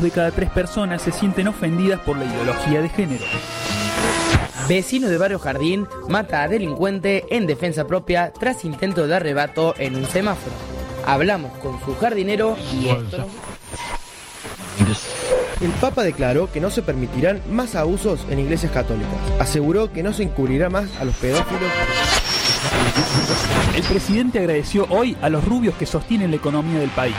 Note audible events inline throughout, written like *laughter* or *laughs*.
Dos de cada tres personas se sienten ofendidas por la ideología de género. Vecino de Barrio Jardín mata a delincuente en defensa propia tras intento de arrebato en un semáforo. Hablamos con su jardinero y esto... El Papa declaró que no se permitirán más abusos en iglesias católicas. Aseguró que no se encubrirá más a los pedófilos. El presidente agradeció hoy a los rubios que sostienen la economía del país.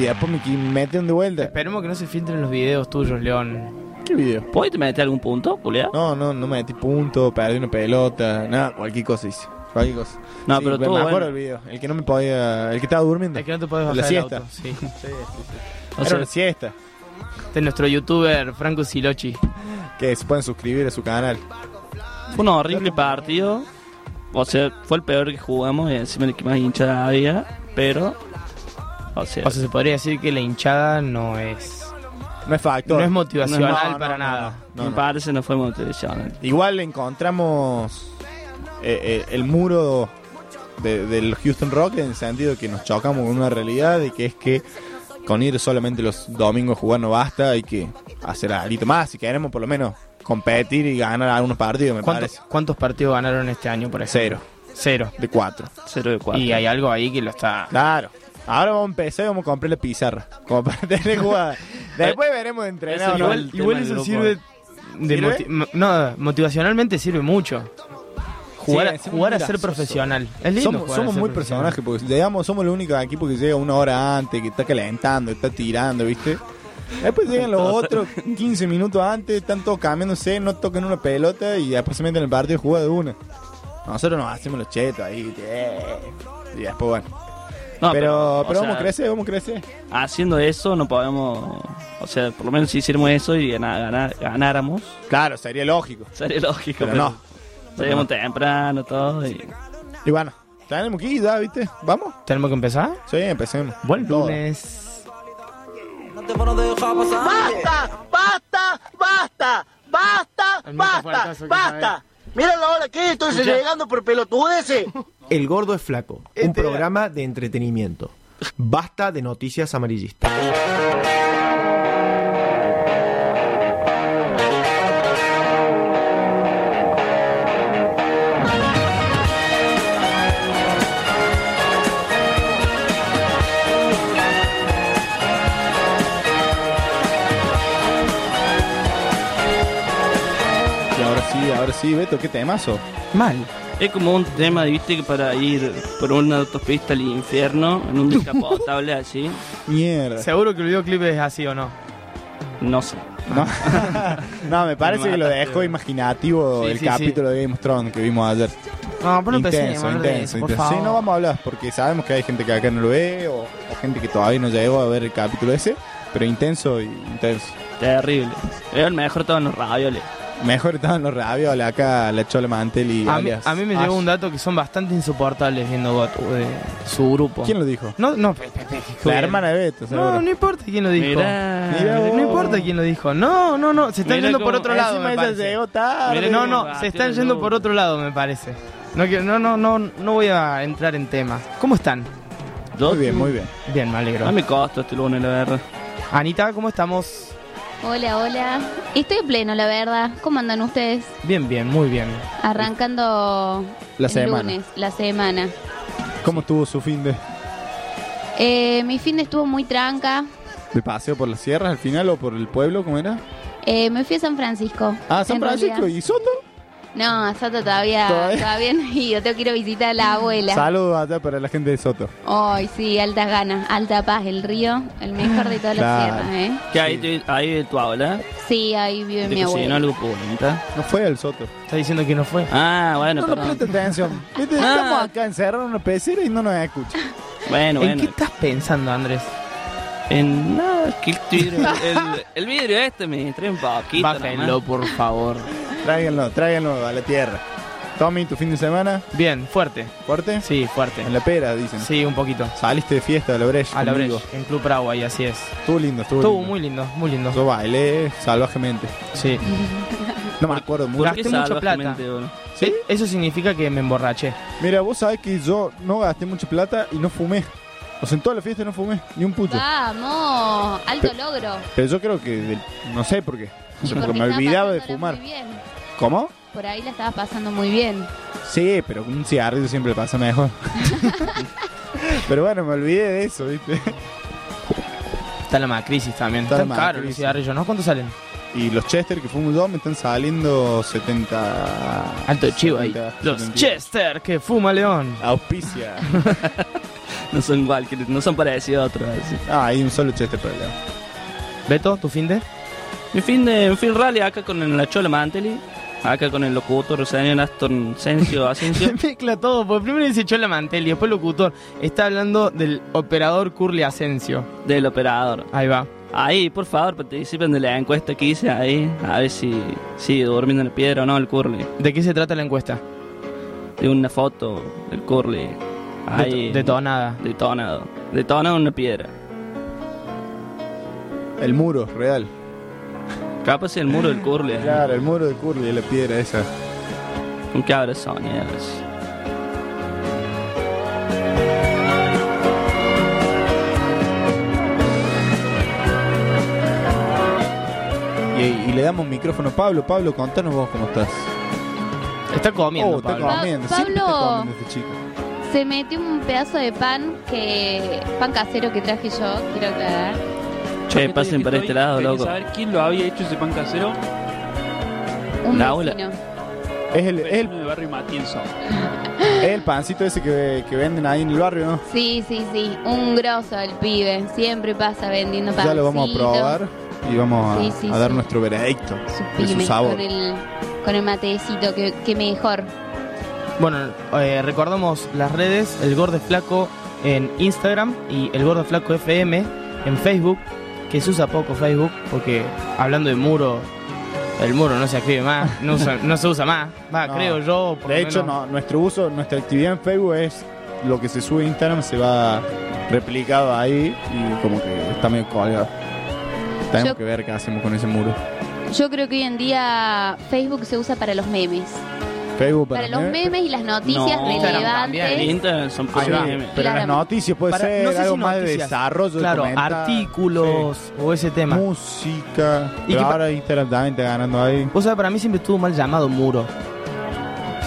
Y después me meten de vuelta. Esperemos que no se filtren los videos tuyos, León. ¿Qué video? ¿Puedes meter algún punto, Julia? No, no, no me metí punto, perdí una pelota, nada, cualquier cosa hice. Cualquier cosa. No, Sí, pero me todo acuerdo bueno. el video. El que no me podía. El que estaba durmiendo. Es que no te puedes bajar La del siesta. auto, *laughs* sí. O Era sea, una siesta. Este es nuestro youtuber Franco Silochi. Que se pueden suscribir a su canal. fue un horrible partido. O sea, fue el peor que jugamos y encima el que más hinchada había. Pero, o sea, O sea, se podría decir que la hinchada no es. No es factor. No es motivacional No, no, para no, nada. no, me no. parece no fue motivacional. Igual encontramos eh, eh, el muro de- del Houston Rock en el sentido que nos chocamos con una realidad de que es que con ir solamente los domingos a jugar no basta, hay que hacer algo más si queremos por lo menos competir y ganar algunos partidos, me ¿Cuántos, parece. cuántos partidos ganaron este año, por ejemplo? Cero, Cero. de cuatro. 0 de 4. Y hay algo ahí que lo está. Claro. Ahora vamos a empezar y vamos a comprar la pizarra. Como para *laughs* tener jugada. Después veremos de entrenar. Igual- Igual, eso sirve. De ¿Sirve? moti- mo- no, motivacionalmente sirve mucho. Jugar, a- Sí, es jugar muy a ser gracioso. profesional. Es lindo Somos, muy profesional. personajes porque digamos, somos el único equipo que llega una hora antes, que está calentando, está tirando, ¿viste? Después llegan los *laughs* otros 15 minutos antes, están todos cambiándose, no tocan una pelota y después se meten en el partido y juegan de una. Nosotros nos hacemos los chetos ahí, ¿viste? y después bueno. No, pero o pero vamos sea, a crecer, vamos a crecer. Haciendo eso no podemos. O sea, por lo menos si hiciéramos eso y gana- gana- ganáramos, Claro, sería lógico. sería lógico. Pero Pero, no. Salíamos temprano, todo. Y... Y bueno, tenemos que ir ya, ¿viste? ¿Vamos? ¿Tenemos que empezar? Sí, empecemos. Buen Todo. lunes. ¡Basta! ¡Basta! ¡Basta! ¡Basta! ¡Basta! ¡Basta! Mira la hora que estoy llegando por pelotudeces. *laughs* El Gordo es Flaco, Este un programa de entretenimiento. Basta de noticias amarillistas. Sí, ahora sí, Beto, qué temazo. Mal. Es como un tema, viste, que para ir por una autopista al infierno, en un descapotable así. Mierda. Seguro que el videoclip es así o no. No sé. No, *laughs* no me parece Me que lo dejó imaginativo Sí, el sí, capítulo de Game of Thrones que vimos ayer. No, pero no intenso, hablar de intenso, eso, por intenso. Sí, favor. no vamos a hablar porque sabemos que hay gente que acá no lo ve o, o gente que todavía no llegó a ver el capítulo ese, pero intenso y intenso. Terrible. Es el mejor todo en los ravioles. Mejor estaban los ravioles acá, la Chola Mantel y A mí, a mí me Ash. llegó un dato que son bastante insoportables viendo GOT, de su grupo. ¿Quién lo dijo? No, no, pe- pe- pe- La hermana de Beto, seguro. No, no importa quién lo dijo. Mirá. Mirá vos. No importa quién lo dijo. No, no, no. Se están Mirá yendo por cómo- otro lado, Encima me ella parece. llegó tarde. Mirá No, no, batió se están yendo por otro lado, me parece. No, quiero- no, no, no, no voy a entrar en tema. ¿Cómo están? Muy bien, muy bien. Bien, me alegro. No me costó este lunes, la verdad. Anita, ¿cómo estamos? Hola, hola. Estoy en pleno, la verdad. ¿Cómo andan ustedes? Bien, bien, muy bien. Arrancando La el semana. lunes, la semana. ¿Cómo estuvo su fin de, Eh, mi fin de estuvo muy tranca. de paseo por las sierras al final o por el pueblo? ¿Cómo era? Eh, me fui a San Francisco. Ah, San en Francisco. realidad. ¿Y Soto? No, Soto todavía, ¿Todavía? todavía no he ido. Tengo que ir a visitar a la abuela. Saludos allá para la gente de Soto. Ay, sí, altas ganas. Alta Paz, el río. El mejor de todas Claro. las sierras, ¿eh? ¿Qué hay, de- hay de tu abuela? Sí, ahí vive ¿Te mi abuela. algo punta? No fue al Soto. Está diciendo que no fue. Ah, bueno, No nos presta atención. *laughs* Viste, Ah. Estamos acá encerrados en una pecera y no nos escucha. Bueno, ¿En bueno. qué estás pensando, Andrés? En nada, es que el vidrio, el, *laughs* el vidrio este me trae un poquito. Bájenlo, por favor. Tráiganlo, tráiganlo a la tierra. Tommy, tu fin de semana, Bien, fuerte. fuerte. Sí, fuerte. En la pera, dicen. Sí, un poquito. Saliste de fiesta a la brecha. A la brecha, en Club Bravo, y así es. Estuvo lindo, estuvo, Estuvo lindo. muy lindo, muy lindo. Yo bailé salvajemente. Sí. No me acuerdo ¿Por mucho. Gasté mucha plata. boludo? ¿Sí? Eso significa que me emborraché. Mira, vos sabés que yo no gasté mucha plata y no fumé. O sea, en toda la fiesta no fumé, ni un pucho. Vamos, alto Pe- logro. Pero yo creo que, no sé por qué. Y porque me olvidaba de fumar. muy bien. ¿Cómo? Por ahí la estabas pasando muy bien. Sí, pero con un cigarrillo siempre pasa mejor. *laughs* pero bueno, me olvidé de eso, ¿viste? Está la macrisis también. Está Están caros los cigarrillos, ¿no? ¿Cuántos salen? Y los Chester que fumo yo me están saliendo 70. Alto chivo ahí. 70, Los 70. Chester que fuma León. Auspicia. *laughs* No son igual, que no son parecidos a otros. así. ah, hay un solo Chester para lado. Beto, ¿tu fin de? Mi fin de mi fin rally acá con la Chola Manteli, acá con el locutor señor Aston Sencio Asensio. *laughs* Mezcla todo, porque primero dice Chola Mantel y después locutor. Está hablando del operador Curly Asensio. del operador. Ahí va. Ahí, por favor, participen de la encuesta que hice ahí, a ver si sigue durmiendo en la piedra o no el Curly. ¿De qué se trata la encuesta? De una foto del Curly. Ahí. De- detonada. Detonado. Detonado en una piedra. El muro, real. Capaz el muro del Curly. Claro, el muro de Curly la piedra esa. Con qué habrá soñado. así. Y, y le damos micrófono a Pablo. Pablo, contanos vos cómo estás. Está comiendo, Oh, está Pablo. comiendo. Pa- está Pablo. comiendo este chico. Se metió un pedazo de pan que pan casero que traje yo, quiero aclarar. Che, pasen para este lado, loco. saber quién lo había hecho ese pan casero. Un Laura. vecino. Es el, es el, vecino barrio Matienzo. *laughs* es el pancito ese que, que venden ahí en el barrio, ¿no? Sí, sí, sí, un grosso el pibe. Siempre pasa vendiendo pan. Ya lo vamos a probar y vamos a, Sí, sí, a dar sí. nuestro veredicto de su sabor. con el, con el matecito, que, que mejor. Bueno, eh, recordamos las redes, el Gordo Flaco en Instagram y el Gordo Flaco FM en Facebook, que se usa poco Facebook, porque hablando de muro, el muro no se escribe más, no, usa- no se usa más, *laughs* va, No. creo yo. por De hecho, menos. no, nuestro uso, nuestra actividad en Facebook es lo que se sube a Instagram se va replicado ahí y como que está medio colgado. Tenemos Yo- que ver qué hacemos con ese muro. Yo creo que hoy en día Facebook se usa para los memes. Facebook Para, para, los memes y las noticias No. Relevantes. Instagram son Ahí va. memes. Pero las Claramente. noticias puede Para- ser no sé si algo más de noticias. desarrollo, de Claro, comentar, artículos o ese sí, tema. música. Y Pero que pa- ahora Instagram también está ganando ahí. Vos sabés, para mí siempre estuvo mal llamado muro.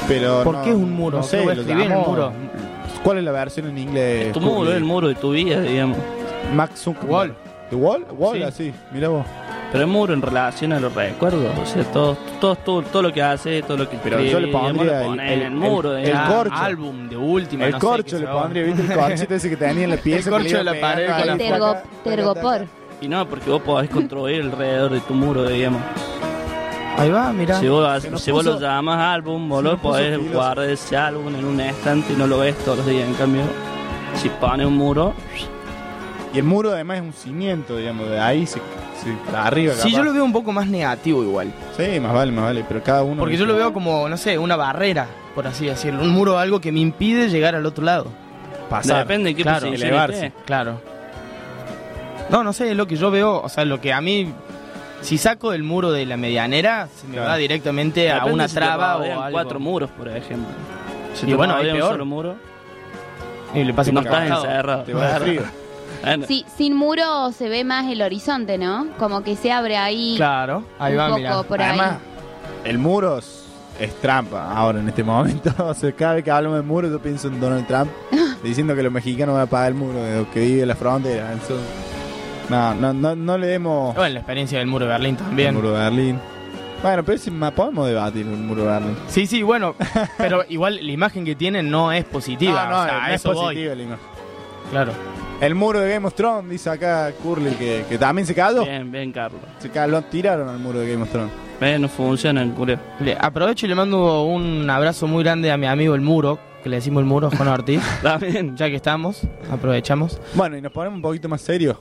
Pero ¿Por no- qué es un muro? No ¿Qué sé, voy a lo escribir en el llamó- muro? ¿Cuál es la versión en inglés? Es tu muro, el muro de tu vida, digamos. Max Zuckerberg. Wall. ¿The Wall? Wall, Sí. así. Mira vos. Pero es muro en relación a los recuerdos. O sea, todo, todo, todo, todo lo que hace, todo lo que Pero yo le escribe, pondría el- el- en el muro. el- el corcho. álbum de última. El no sé, corcho qué le pondría, ¿viste? El corchito ese que tenía en la *laughs* pieza. El corcho de la pared con la Tergo- tergopor. Y no, porque vos podés construir alrededor de tu muro, digamos. Ahí va, mira. Si vos, si vos puso- lo llamas álbum, vos lo podés guardar ese álbum en un estante y no lo ves todos los días. En cambio, si pones un muro, Y el muro además es un cimiento, digamos, de ahí se, se- para arriba. Sí, capaz. yo lo veo un poco más negativo igual. Sí, más vale, más vale, pero cada uno. Porque yo lo veo como, no sé, una barrera, por así decirlo. Un muro, algo que me impide llegar al otro lado. pasar. depende de qué claro, posición elevarse. Claro. No, no sé, es lo que yo veo, o sea, lo que a mí, si saco el muro de la medianera, se me Claro. va directamente a una si te traba o algo. cuatro muros, por ejemplo. Si Y te bueno, un peor. solo muro, Y le pasa no estás encerrado. Te va de frío. Bueno, Sí, sin muro se ve más el horizonte, ¿no? Como que se abre ahí Claro, ahí un va, poco por Además, ahí. el muro es, es trampa ahora en este momento. *laughs* O sea, cada vez que hablamos de muro, yo pienso en Donald Trump *laughs* diciendo que los mexicanos van a pagar el muro de los que vive la frontera. Eso- no, no, no, no le demos Bueno, la experiencia del muro de Berlín también. el muro de Berlín. Bueno, pero si podemos debatir el muro de Berlín. Sí, sí, bueno, pero igual la imagen que tienen no es positiva. No, o sea, no a es eso voy. positiva la imagen. Claro. El muro de Game of Thrones, dice acá Curly, que, que también se cayó. bien, bien, Carlos. Se cayó, lo tiraron al muro de Game of Thrones. Ven, no funciona el culero. Le aprovecho y le mando un abrazo muy grande a mi amigo el Muro, que le decimos el Muro, Juan Ortiz. *laughs* También. ya que estamos, aprovechamos. Bueno, y nos ponemos un poquito más serios.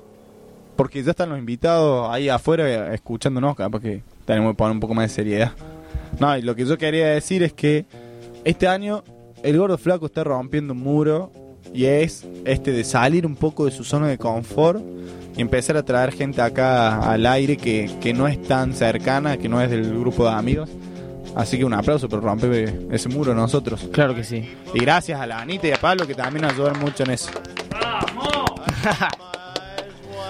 Porque ya están los invitados ahí afuera eh, escuchándonos, capaz que tenemos que poner un poco más de seriedad. No, y lo que yo quería decir es que este año el gordo flaco está rompiendo un muro y es este de salir un poco de su zona de confort y empezar a traer gente acá al aire que, que no es tan cercana, que no es del grupo de amigos. Así que un aplauso por romper ese muro nosotros. Claro que sí. Y gracias a la Anita y a Pablo que también nos ayudaron mucho en eso. ¡Vamos! *laughs*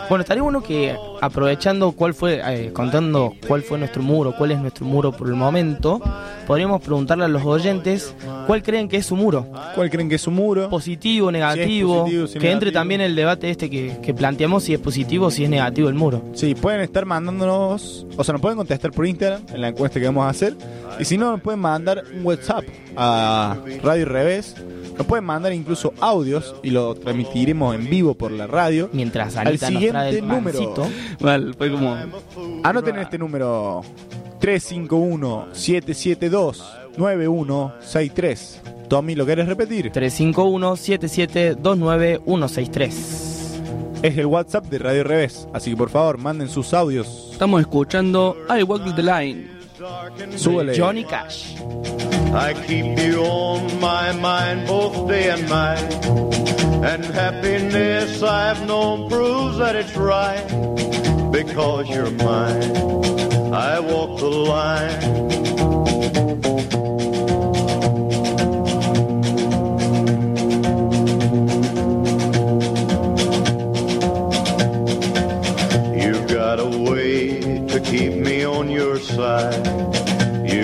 Bueno, estaría bueno que aprovechando cuál fue, eh, contando cuál fue nuestro muro, cuál es nuestro muro por el momento, podríamos preguntarle a los oyentes cuál creen que es su muro. ¿Cuál creen que es su muro? Positivo, negativo, positivo, si que entre también el debate este que, que planteamos si es positivo o si es negativo el muro. Sí, pueden estar mandándonos, o sea, nos pueden contestar por Instagram en la encuesta que vamos a hacer. Y si no, nos pueden mandar un WhatsApp a Radio Revés. Nos pueden mandar incluso audios y lo transmitiremos en vivo por la radio. Mientras Al Anita nos trae siguiente el número. pancito. Mal, fue como. Anoten este número 351-772-9163. Tommy, ¿lo querés repetir? 351-7729-163. Es el WhatsApp de Radio Revés. Así que por favor, manden sus audios. Estamos escuchando I Walk the Line. Súbele. Johnny Cash. I keep you on my mind both day and night. And happiness I've known proves that it's right. Because you're mine, I walk the line. You got a way to keep me on your side.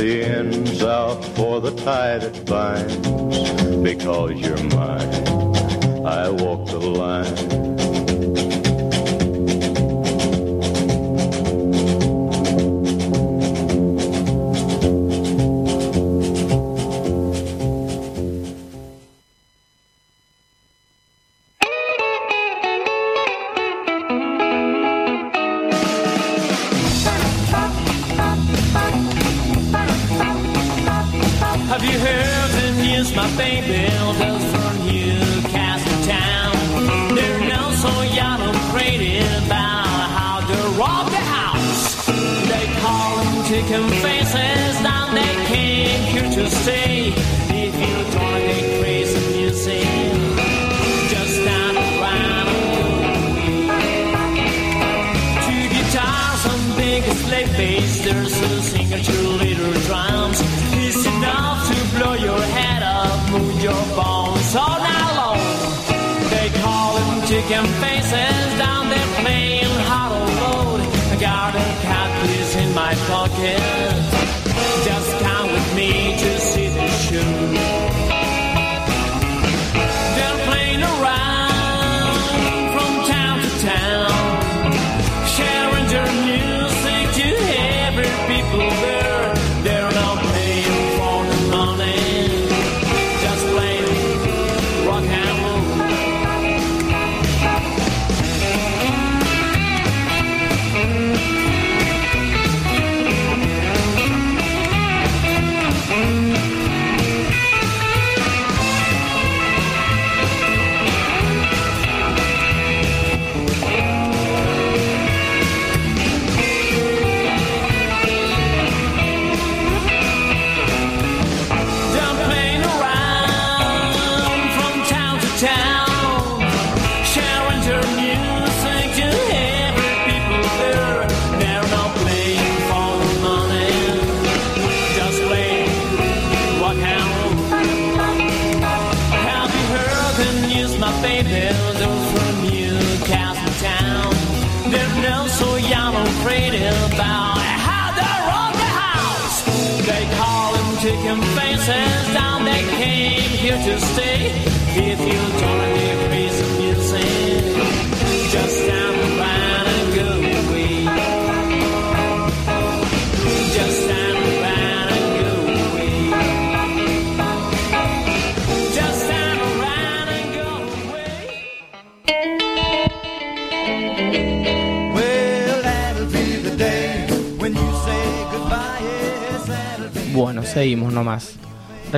The ends out for the tie that binds. Because you're mine, I walk the line.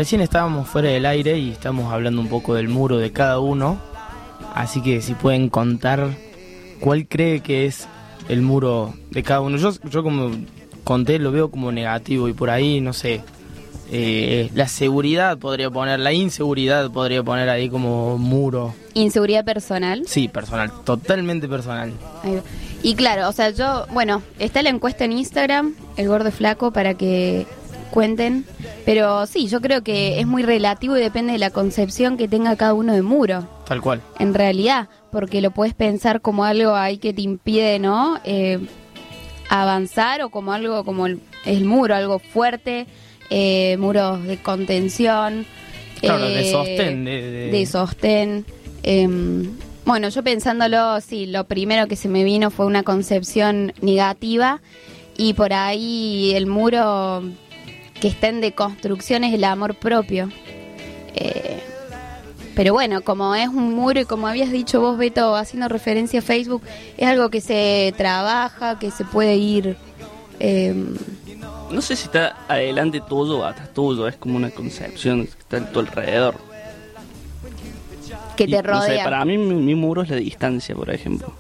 Recién estábamos fuera del aire y estamos hablando un poco del muro de cada uno. Así que si pueden contar cuál cree que es el muro de cada uno. Yo, yo como conté lo veo como negativo y por ahí, no sé, eh, la seguridad podría poner, la inseguridad podría poner ahí como muro. Inseguridad personal. Sí, personal, totalmente personal. Y claro, o sea, yo, bueno, está la encuesta en Instagram, el gordo flaco, para que cuenten. Pero sí, yo creo que es muy relativo y depende de la concepción que tenga cada uno de muro, Tal cual. en realidad, porque lo puedes pensar como algo ahí que te impide, ¿no? Eh, avanzar o como algo como el, el muro, algo fuerte, eh, muros de contención. Claro, de eh, sostén, de- de- de sostén. Em, bueno, yo pensándolo, sí, lo primero que se me vino fue una concepción negativa y por ahí el muro que está en deconstrucción es el amor propio. Eh, pero bueno, como es un muro y como habías dicho vos, Beto, haciendo referencia a Facebook, es algo que se trabaja, que se puede ir... em, No sé si está adelante tuyo o atrás tuyo, es como una concepción que está en tu alrededor. que Y, te no sé, rodea. para mí mi, mi muro es la distancia, por ejemplo.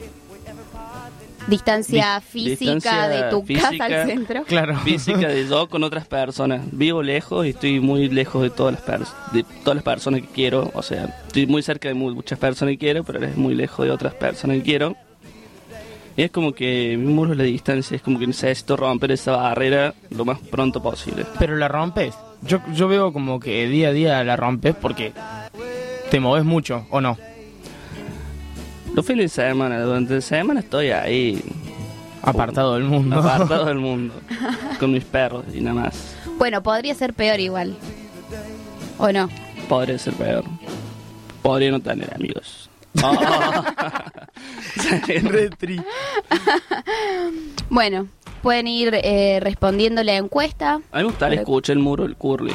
Distancia Dis- física distancia de tu física, casa al centro. Claro. Física de yo con otras personas. Vivo lejos y estoy muy lejos de todas las, pers- de todas las personas que quiero. O sea, estoy muy cerca de mu- muchas personas que quiero, pero eres muy lejos de otras personas que quiero. Y es como que mi muro es la distancia, es como que necesito romper esa barrera lo más pronto posible. Pero la rompes. Yo, yo veo como que día a día la rompes porque te moves mucho, ¿o no? Los fines de semana, durante la semana estoy ahí, Apartado del mundo. apartado del *laughs* mundo, con mis perros y nada más. Bueno, podría ser peor igual. ¿O no? Podría ser peor. Podría no tener amigos. *laughs* *laughs* Bueno, pueden ir eh, respondiendo la encuesta. A mí me gustaría escuchar el muro del Curly.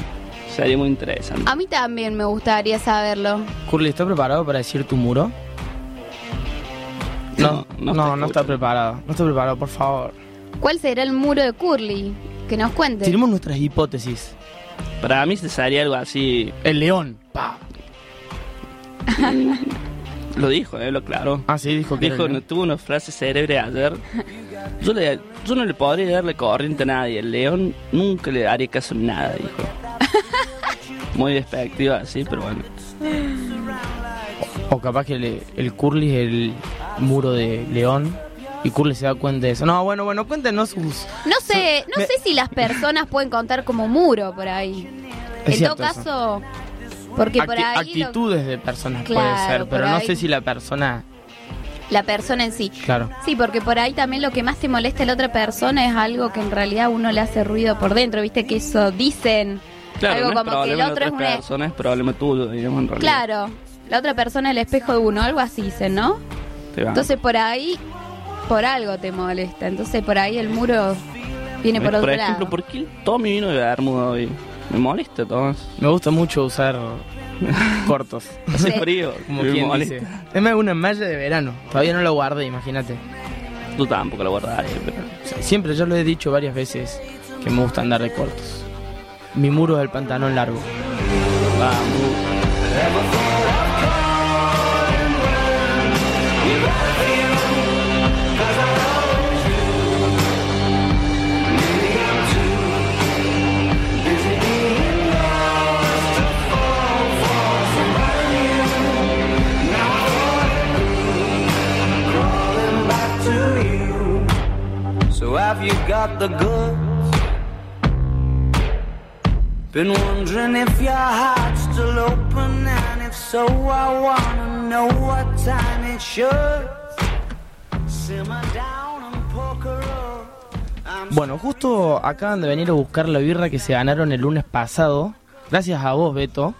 Sería muy interesante. A mí también me gustaría saberlo. Curly, ¿estás preparado para decir tu muro? No, no, no no, está preparado. No está preparado, por favor. ¿Cuál será el muro de Curly? Que nos cuente. Tenemos nuestras hipótesis. Para mí se sería algo así. El león. Pa. Lo dijo, ¿eh? Lo claro. Ah, sí, dijo que era Dijo, el no, león. tuvo una frase célebre ayer. Yo, le, yo no le podría darle corriente a nadie. El león nunca le daría caso a nada, dijo. *laughs* Muy despectiva, sí, pero bueno. O capaz que le- el Curly es el muro de león y Curly se da cuenta de eso. No, bueno, bueno, cuéntenos sus... No sé, no sé si las personas pueden contar como muro por ahí. Es en todo eso. caso, porque por ahí lo- actitudes de personas Claro, puede ser, pero no ahí. sé si la persona... la persona en sí. Claro. Sí, porque por ahí también lo que más te molesta a la otra persona es algo que en realidad a uno le hace ruido por dentro, viste que eso dicen. Claro, algo no es como que el otro es una... personas, es problema tuyo, digamos, en realidad. Claro, la otra persona el espejo de uno, algo así dicen, ¿no? Te va. Entonces por ahí, por algo te molesta. Entonces por ahí el muro viene por, por otro ejemplo, lado. ¿por qué Tommy vino de Bermuda hoy? Me molesta, Tomás. Me gusta mucho usar cortos. *laughs* Hace frío. Como me quien molesta. dice. Es más una malla de verano. Todavía no lo guardé, imagínate. Tú tampoco lo guardaré, pero... Siempre yo lo he dicho varias veces que me gusta andar de cortos. Mi muro es el pantalón largo. So have you got the? Been wondering if your heart's still open, if so, I wanna know what time it should. Bueno, justo acaban de venir a buscar la birra que se ganaron el lunes pasado. Gracias a vos, Beto.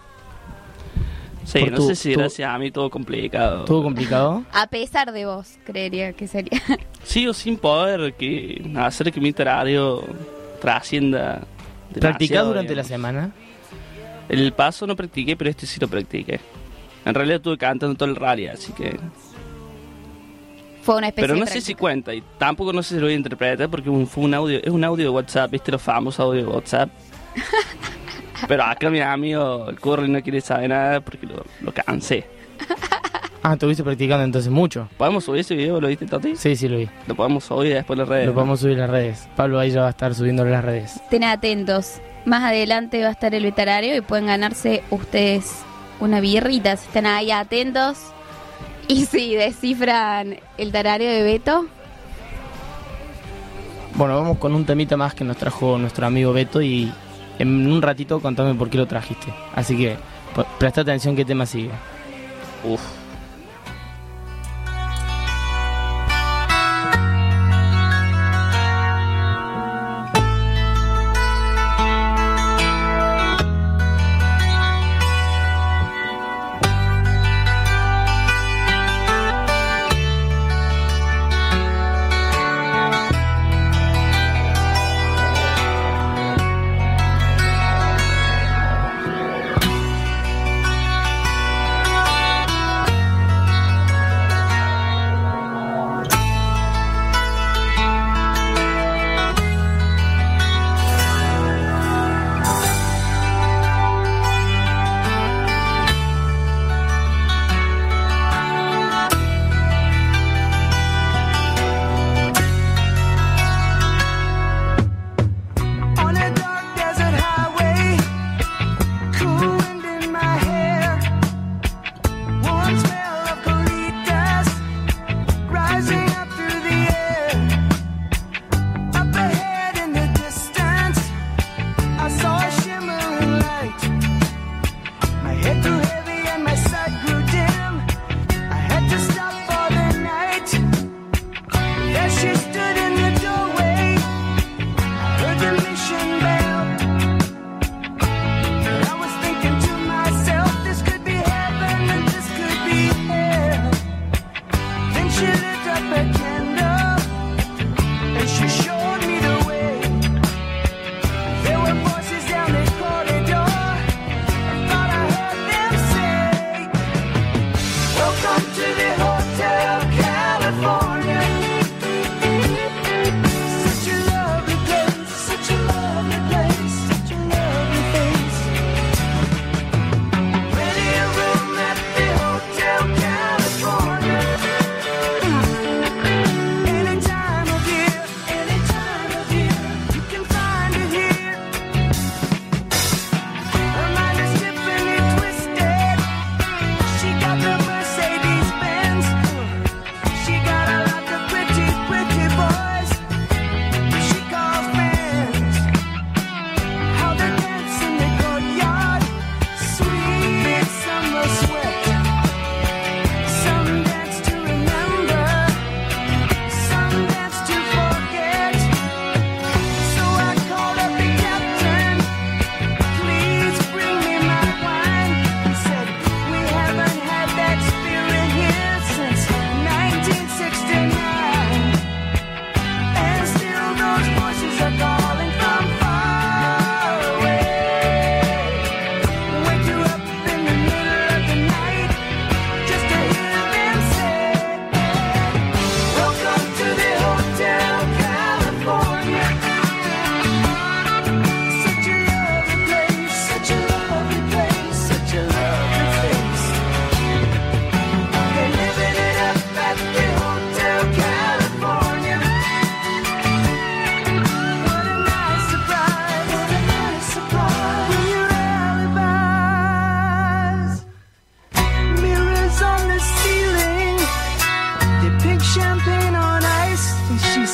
Sí, Por no tu- sé si tu- gracias a mí todo complicado. Estuvo complicado. A pesar de vos, creería que sería. *laughs* Sigo sin poder que hacer que mi terario trascienda. ¿Practicás durante la semana? El paso no practiqué, pero este sí lo practiqué. En realidad estuve cantando todo el rally, así que... Fue una especie Pero no de sé si cuenta y tampoco no sé si lo voy a interpretar porque fue un audio, es un audio de WhatsApp, ¿viste los famosos audios de WhatsApp? *laughs* Pero acá mi amigo, el Curry no quiere saber nada porque lo, cansé. Ah, estuviste practicando entonces mucho. ¿Podemos subir ese video? ¿Lo viste, Tati? Sí, sí, lo vi. Lo podemos subir después en las redes. Lo podemos subir en las redes. Pablo ahí ya va a estar subiendo en las redes. Estén atentos. Más adelante va a estar el veterario y pueden ganarse ustedes una birrita. Si están ahí atentos. Y *laughs* si descifran el tarario de Beto. Bueno, vamos con un temita más que nos trajo nuestro amigo Beto y en un ratito contame por qué lo trajiste. Así que presta atención qué tema sigue. Uf.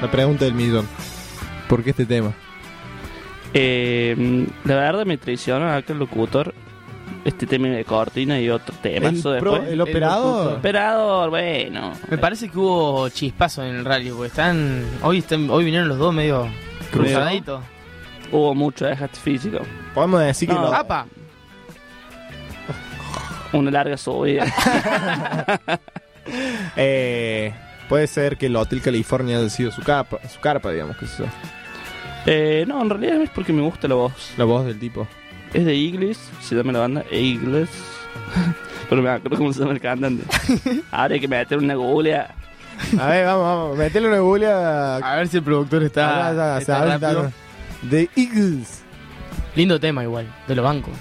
La pregunta del millón. ¿Por qué este tema? Eh, la verdad me traiciona acá el locutor. Este tema de cortina y otro tema. El pro- el operador. operador, bueno. Me parece que hubo chispazo en el rally, porque están. Hoy están, hoy vinieron los dos medio cruzaditos. Hubo mucho desgaste físico. Podemos decir que No. lo- ¡Apa! Una larga subida. *laughs* eh, puede ser que el Hotel California haya sido su carpa, su carpa digamos, que eso. eh, no, en realidad es porque me gusta la voz. La voz del tipo. Es de Eagles, se llama la banda Eagles. *laughs* Pero me acuerdo cómo se llama el cantante. Ahora hay que meter una googlea. A ver, vamos, vamos, metele una google a... Ver si el productor está. Ah, ya, está ya, ya, rápido. ya. The Eagles. Lindo tema igual, de los bancos.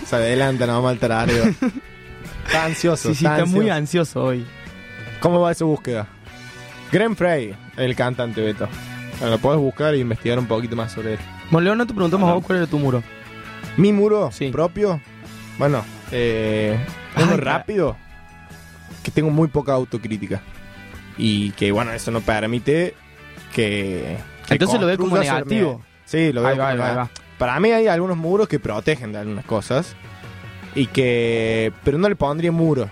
*laughs* Se adelanta nomás el tarareo. Está ansioso. Sí, sí, está ansioso. muy ansioso hoy. ¿Cómo va esa búsqueda? Gren Frey, el cantante Beto. Bueno, lo puedes buscar e investigar un poquito más sobre él. Bueno, León, no te preguntamos a vos cuál era tu muro. ¿Mi muro Sí. propio? Bueno, eh, uno Ay, rápido. Que tengo muy poca autocrítica. Y que, bueno, eso no permite que. que Entonces lo ves como negativo. Sí, lo veo Ahí como ahí va. Para mí hay algunos muros que protegen de algunas cosas. Y que. Pero no le pondría muro.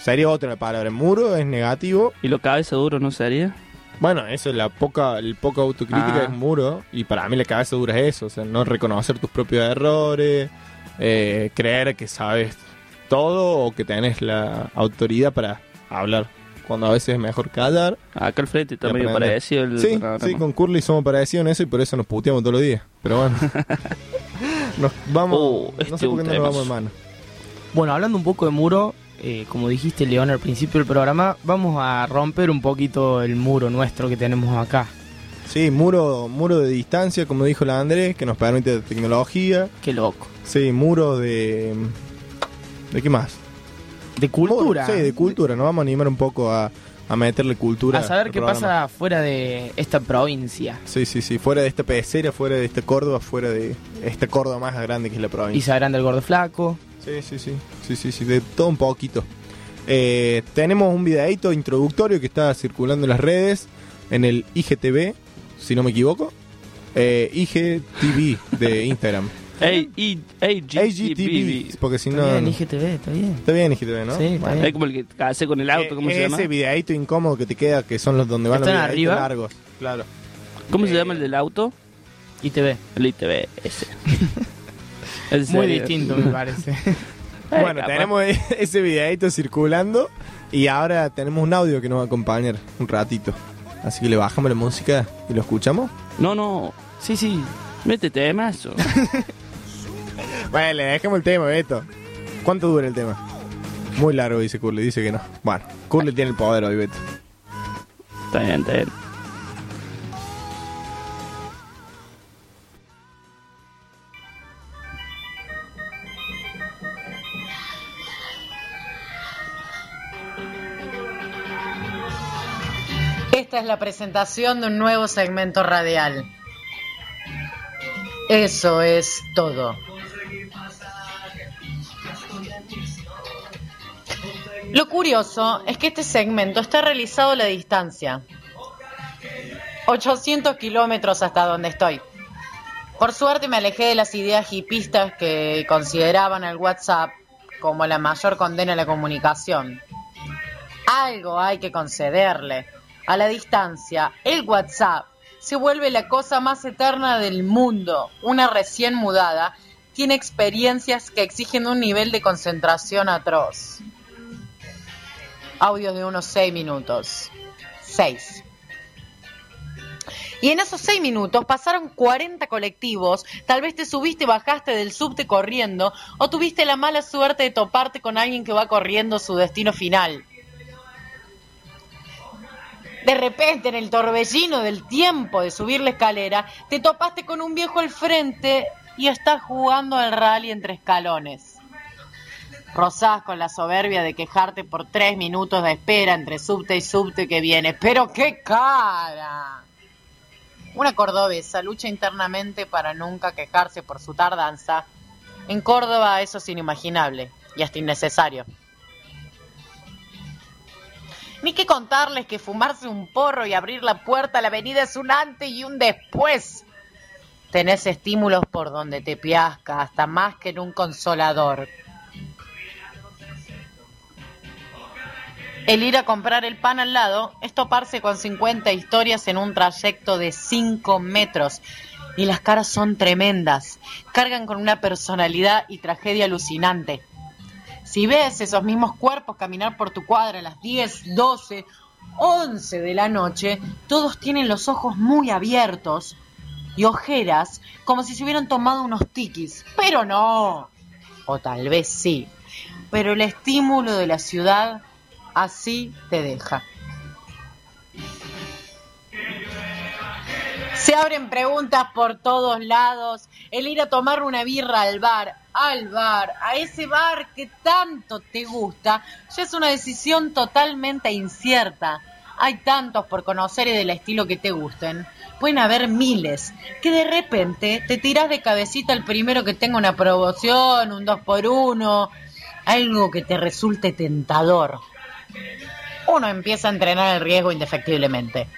Sería otra la palabra. Muro es negativo. ¿Y lo cabeza duro no sería? Bueno, eso es la poca, el poca autocrítica Ah. es muro. Y para mí la cabeza dura es eso. O sea, no reconocer tus propios errores. eh, creer que sabes todo o que tenés la autoridad para hablar. Cuando a veces es mejor callar. Acá al frente está medio parecido el Sí, con Curly somos parecidos en eso y por eso nos puteamos todos los días. Pero bueno. *laughs* nos vamos. Oh, no este sé por qué no nos vamos de mano. Bueno, hablando un poco de muro, eh, como dijiste, León, al principio del programa, vamos a romper un poquito el muro nuestro que tenemos acá. Sí, muro, muro de distancia, como dijo la Andrés, que nos permite la tecnología. Qué loco. Sí, muro de. ¿De qué más? De cultura. Muro, sí, de cultura. Nos vamos a animar un poco a, a meterle cultura. A saber qué programa. pasa fuera de esta provincia. Sí, sí, sí. Fuera de esta pecera, fuera de esta Córdoba, fuera de esta Córdoba más grande que es la Y provincia. sabrán del gordo flaco. Sí, sí, sí. Sí, sí, sí. De todo un poquito. Eh, tenemos un videito introductorio que está circulando en las redes. En el IGTV, si no me equivoco. Eh, IGTV de *laughs* Instagram. AGTV. porque si Está no. bien, no- IGTV, está bien. Está bien IGTV, ¿no? Sí, está Bueno. bien. Es como el que hace con el auto, ¿cómo Eh, se llama? Ese videito incómodo que te queda, que son los donde van los ¿Están videitos arriba? largos. Claro. ¿Cómo se llama el del auto? ITV. El ITV, ese. *laughs* Muy distinto, me parece. *laughs* Bueno, capaz. tenemos ese videito circulando y ahora tenemos un audio que nos va a acompañar un ratito. Así que le bajamos la música y lo escuchamos. No, no. Sí, sí. Métete de mazo. Bueno, *laughs* le dejamos el tema, Beto. ¿Cuánto dura el tema? Muy largo, dice Curly. Dice que no. Bueno, Curly tiene el poder hoy, Beto. Está bien, está bien. Esta es la presentación de un nuevo segmento radial. Eso es todo. Lo curioso es que este segmento está realizado a la distancia. 800 kilómetros hasta donde estoy. Por suerte me alejé de las ideas hipistas que consideraban el WhatsApp como la mayor condena a la comunicación. Algo hay que concederle. A la distancia, el WhatsApp se vuelve la cosa más eterna del mundo. Una recién mudada tiene experiencias que exigen un nivel de concentración atroz. Audios de unos 6 minutos. 6. Y en esos 6 minutos pasaron 40 colectivos, tal vez te subiste y bajaste del subte corriendo, o tuviste la mala suerte de toparte con alguien que va corriendo su destino final. De repente, en el torbellino del tiempo de subir la escalera, te topaste con un viejo al frente y estás jugando al rally entre escalones. Rozás con la soberbia de quejarte por tres minutos de espera entre subte y subte que viene. ¡Pero qué cara! Una cordobesa lucha internamente para nunca quejarse por su tardanza. En Córdoba eso es inimaginable y hasta innecesario. Ni que contarles que fumarse un porro y abrir la puerta a la avenida es un antes y un después. Tenés estímulos por donde te piasca, hasta más que en un consolador. El ir a comprar el pan al lado es toparse con 50 historias en un trayecto de 5 metros. Y las caras son tremendas. Cargan con una personalidad y tragedia alucinante. Si ves esos mismos cuerpos caminar por tu cuadra a las 10, 12, 11 de la noche, todos tienen los ojos muy abiertos y ojeras como si se hubieran tomado unos tiquis. Pero no. O tal vez sí. Pero el estímulo de la ciudad así te deja. Se abren preguntas por todos lados. El ir a tomar una birra al bar, al bar, a ese bar que tanto te gusta, ya es una decisión totalmente incierta. Hay tantos por conocer y del estilo que te gusten. Pueden haber miles. Que de repente te tiras de cabecita el primero que tenga una promoción, un 2 por uno algo que te resulte tentador. Uno empieza a entrenar el riesgo indefectiblemente.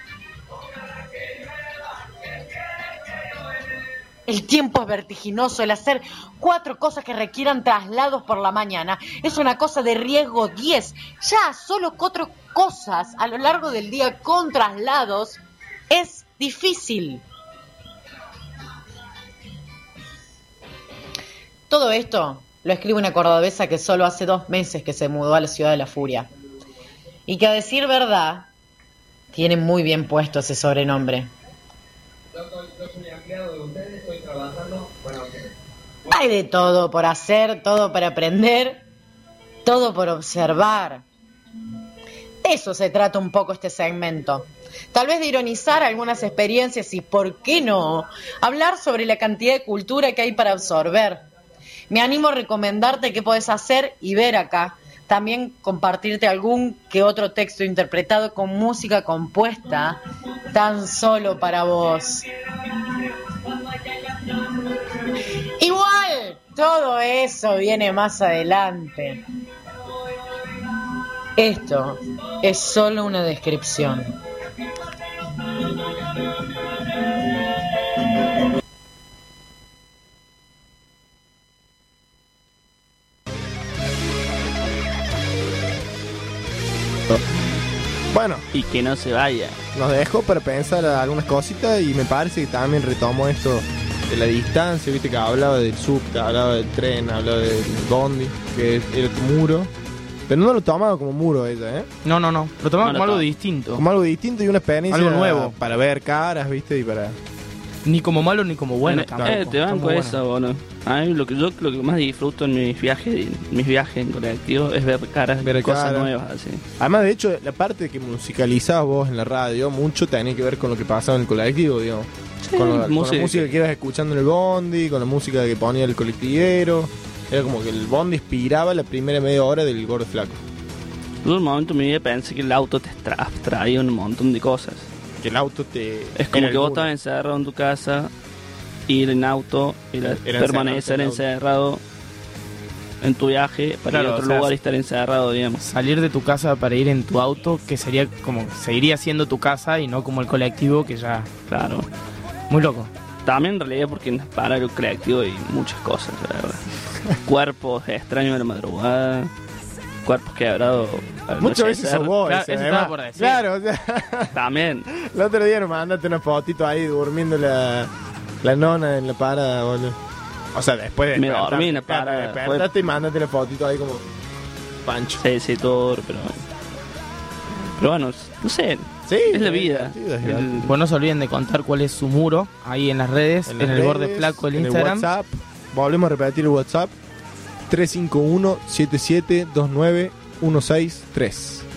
El tiempo es vertiginoso, el hacer cuatro cosas que requieran traslados por la mañana es una cosa de riesgo 10. Ya solo cuatro cosas a lo largo del día con traslados es difícil. Todo esto lo escribe una cordobesa que solo hace dos meses que se mudó a la ciudad de la furia. Y que a decir verdad, tiene muy bien puesto ese sobrenombre. Hay de todo por hacer, todo para aprender, todo por observar. De eso se trata un poco este segmento. Tal vez de ironizar algunas experiencias y, ¿por qué no?, hablar sobre la cantidad de cultura que hay para absorber. Me animo a recomendarte qué puedes hacer y ver acá. También compartirte algún que otro texto interpretado con música compuesta tan solo para vos. Todo eso viene más adelante. Esto es solo una descripción. Bueno. Y que no se vaya. Nos dejó para pensar algunas cositas y me parece que también retomo esto de la distancia, viste que hablaba del subte, hablaba del tren, hablaba del bondi, que era tu muro. Pero no lo tomaba como muro ella, ¿eh? No, no, no. Lo tomaba No, como algo distinto. Como algo distinto y una experiencia Algo nuevo. para ver caras, viste, y para... Ni como malo ni como bueno. Eh, tampoco. eh, te banco esa, bueno. A mí lo que yo lo que más disfruto en mis viajes, mis viajes en colectivo es ver caras, Ver cosas nuevas así. Además, de hecho, la parte que musicalizabas vos en la radio, mucho tenía que ver con lo que pasaba en el colectivo, digamos. Sí, con, la, con la música. que ibas escuchando en el bondi, con la música que ponía el colectivero. Era como que el bondi inspiraba la primera media hora del gordo flaco. Yo en un momento de mi vida pensé que el auto te tra- abstraía un montón de cosas. El auto te... Es como que vos estabas encerrado en tu casa, ir en auto, Era permanecer encerrado en tu viaje para ir a otro o sea, lugar y estar encerrado, digamos. Salir de tu casa para ir en tu auto, que sería como, seguiría siendo tu casa y no como el colectivo que ya. Claro. Muy loco. También en realidad porque en para el colectivo hay muchas cosas, la verdad. *laughs* Cuerpos extraños de la madrugada, cuerpos quebrados. Muchas veces sos vos, Claro, ese, eso estaba por decir. Claro, o sea, *laughs* También. el otro día nos mandaste una fotito ahí durmiendo la, la nona en la parada, boludo. O sea, después de Me dormí en la claro, parada, Despertaste y mandaste la fotito ahí como pancho. Sí, sí, todo, pero. Pero bueno, no sé. Sí, es la vida. El- divertido. Pues no se olviden de contar cuál es su muro ahí en las redes, en, las el borde redes, flaco del en Instagram. El WhatsApp. Volvemos a repetir el WhatsApp. 351-7729-163.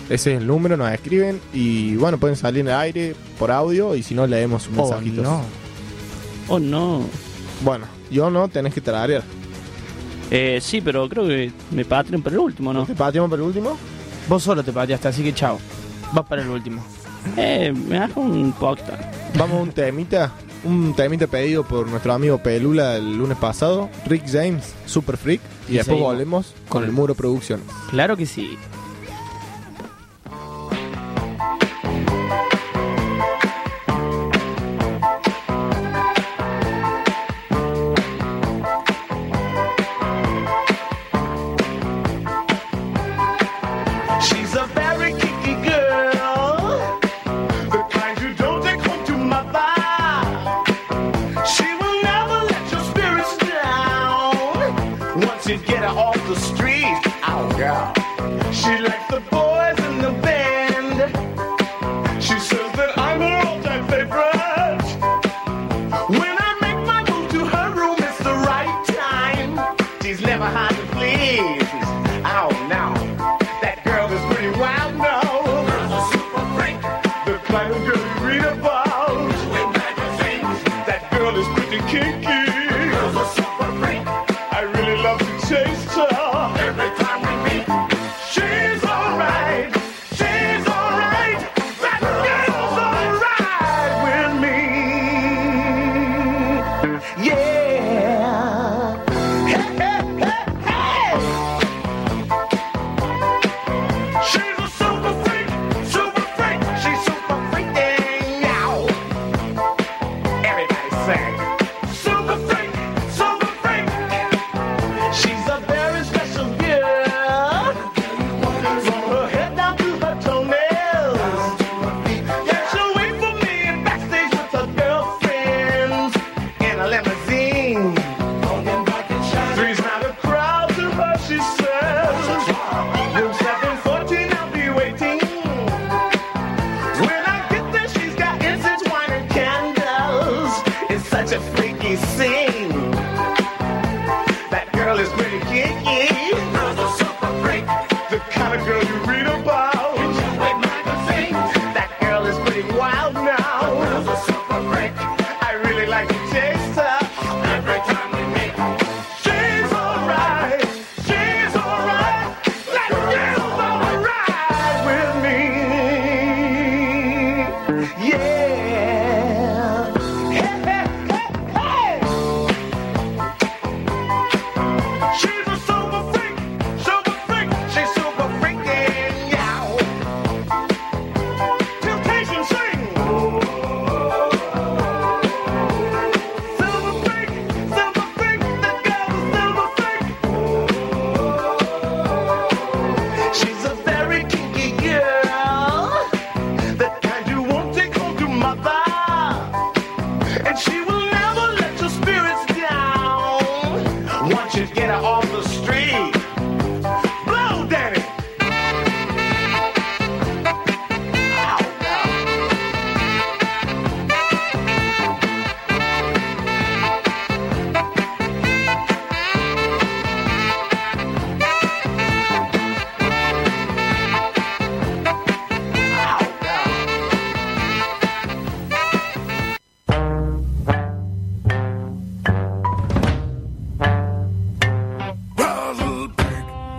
Ese es el número, nos escriben y bueno, pueden salir en el aire por audio y si no leemos sus Oh, mensajitos. no. Oh, no. Bueno, yo no, tenés que tararear. Eh, sí, pero creo que me patreon para el último, ¿no? ¿Te pateamos para el último? Vos solo te pateaste, así que chao. Vas para el último. Eh, me hago un poquito. Vamos a un temita. *laughs* Un temita pedido por nuestro amigo Pelula el lunes pasado. Rick James, Super Freak. Y, Y después volvemos con el Muro Producciones. Claro que sí.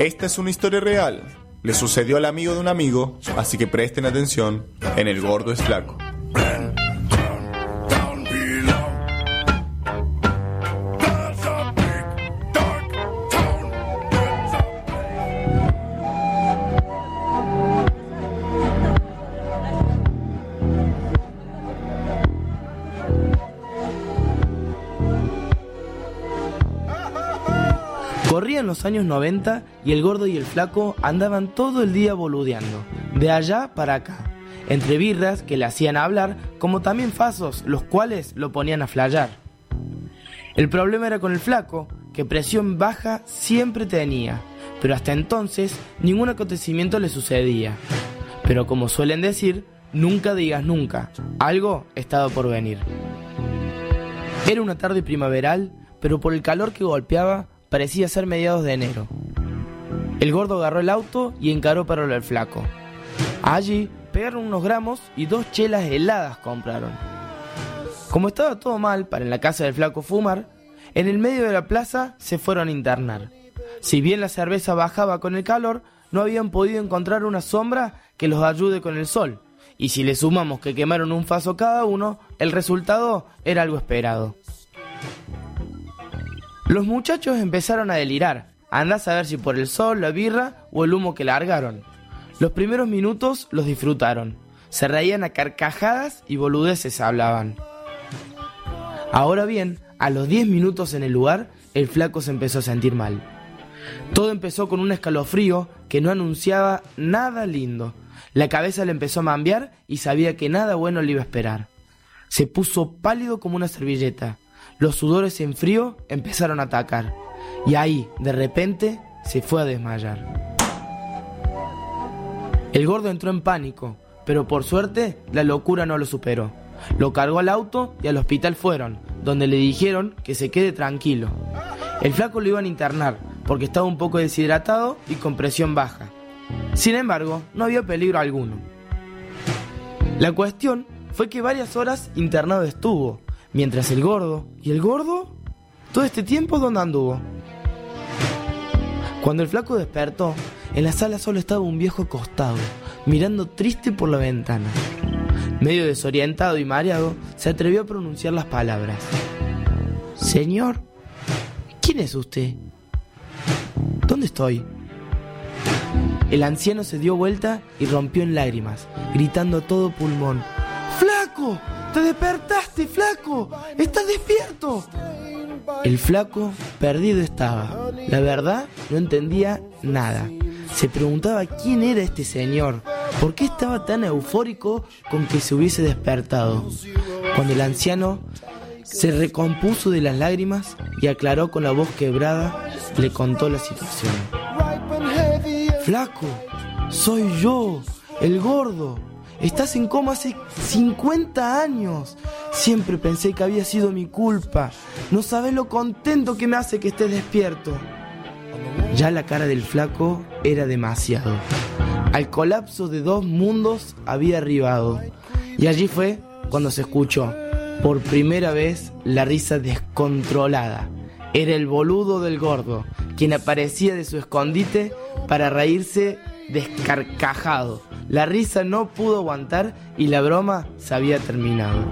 Esta es una historia real. Le sucedió al amigo de un amigo, así que presten atención en El Gordo es Flaco. Años 90 y el gordo y el flaco andaban todo el día boludeando, de allá para acá, entre birras que le hacían hablar, como también fasos, los cuales lo ponían a flayar. El problema era con el flaco, que presión baja siempre tenía, pero hasta entonces ningún acontecimiento le sucedía. Pero como suelen decir, nunca digas nunca, algo estaba por venir. Era una tarde primaveral, pero por el calor que golpeaba parecía ser mediados de enero. El gordo agarró el auto y encaró para el flaco. Allí pegaron unos gramos y dos chelas heladas compraron. Como estaba todo mal para en la casa del flaco fumar, en el medio de la plaza se fueron a internar. Si bien la cerveza bajaba con el calor, no habían podido encontrar una sombra que los ayude con el sol. Y si le sumamos que quemaron un faso cada uno, el resultado era algo esperado. Los muchachos empezaron a delirar. Anda a saber si por el sol, la birra o el humo que largaron. Los primeros minutos los disfrutaron. Se reían a carcajadas y boludeces hablaban. Ahora bien, a los 10 minutos en el lugar, el flaco se empezó a sentir mal. Todo empezó con un escalofrío que no anunciaba nada lindo. La cabeza le empezó a mambear y sabía que nada bueno le iba a esperar. Se puso pálido como una servilleta. Los sudores en frío empezaron a atacar. y ahí, de repente, se fue a desmayar. El gordo entró en pánico, pero por suerte la locura no lo superó. Lo cargó al auto y al hospital fueron, donde le dijeron que se quede tranquilo. El flaco lo iban a internar porque estaba un poco deshidratado y con presión baja. Sin embargo, no había peligro alguno. La cuestión fue que varias horas internado estuvo, mientras el gordo... ¿Y el gordo? Todo este tiempo, ¿dónde anduvo? Cuando el flaco despertó, en la sala solo estaba un viejo acostado, mirando triste por la ventana. Medio desorientado y mareado, se atrevió a pronunciar las palabras. Señor, ¿quién es usted? ¿Dónde estoy? El anciano se dio vuelta y rompió en lágrimas, gritando a todo pulmón. ¡Flaco! ¡Te despertaste, flaco! ¡Estás despierto! El flaco perdido estaba. La verdad, no entendía nada. Se preguntaba quién era este señor, por qué estaba tan eufórico con que se hubiese despertado. Cuando el anciano se recompuso de las lágrimas y aclaró con la voz quebrada, le contó la situación. Flaco, soy yo, el gordo. Estás en coma hace 50 años. Siempre pensé que había sido mi culpa. No sabes lo contento que me hace que estés despierto. Ya la cara del flaco era demasiado. Al colapso de dos mundos había arribado. Y allí fue cuando se escuchó, por primera vez, la risa descontrolada. Era el boludo del gordo, quien aparecía de su escondite para reírse descarcajado. La risa no pudo aguantar y la broma se había terminado.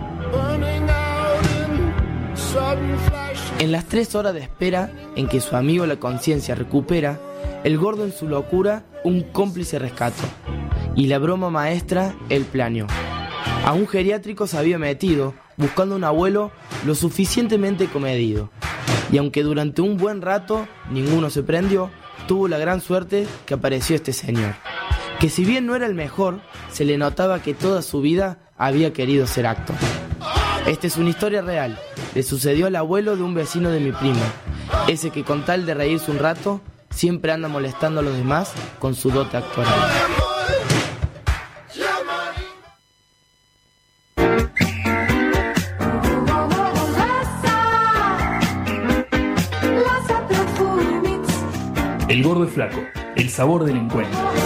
En las tres horas de espera en que su amigo la conciencia recupera, el gordo en su locura un cómplice rescató y la broma maestra él planeó. A un geriátrico se había metido buscando un abuelo lo suficientemente comedido. Y aunque durante un buen rato ninguno se prendió, tuvo la gran suerte que apareció este señor. Que si bien no era el mejor, se le notaba que toda su vida había querido ser actor. Esta es una historia real. Le sucedió al abuelo de un vecino de mi primo. Ese que con tal de reírse un rato, siempre anda molestando a los demás con su dote actoral. El gordo flaco, el sabor del encuentro.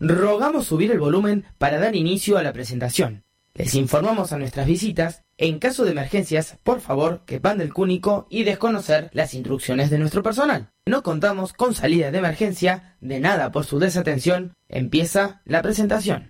Rogamos subir el volumen para dar inicio a la presentación. Les informamos a nuestras visitas, en caso de emergencias, por favor, que van del cúnico y desconocer las instrucciones de nuestro personal. No contamos con salida de emergencia, de nada por su desatención, empieza la presentación.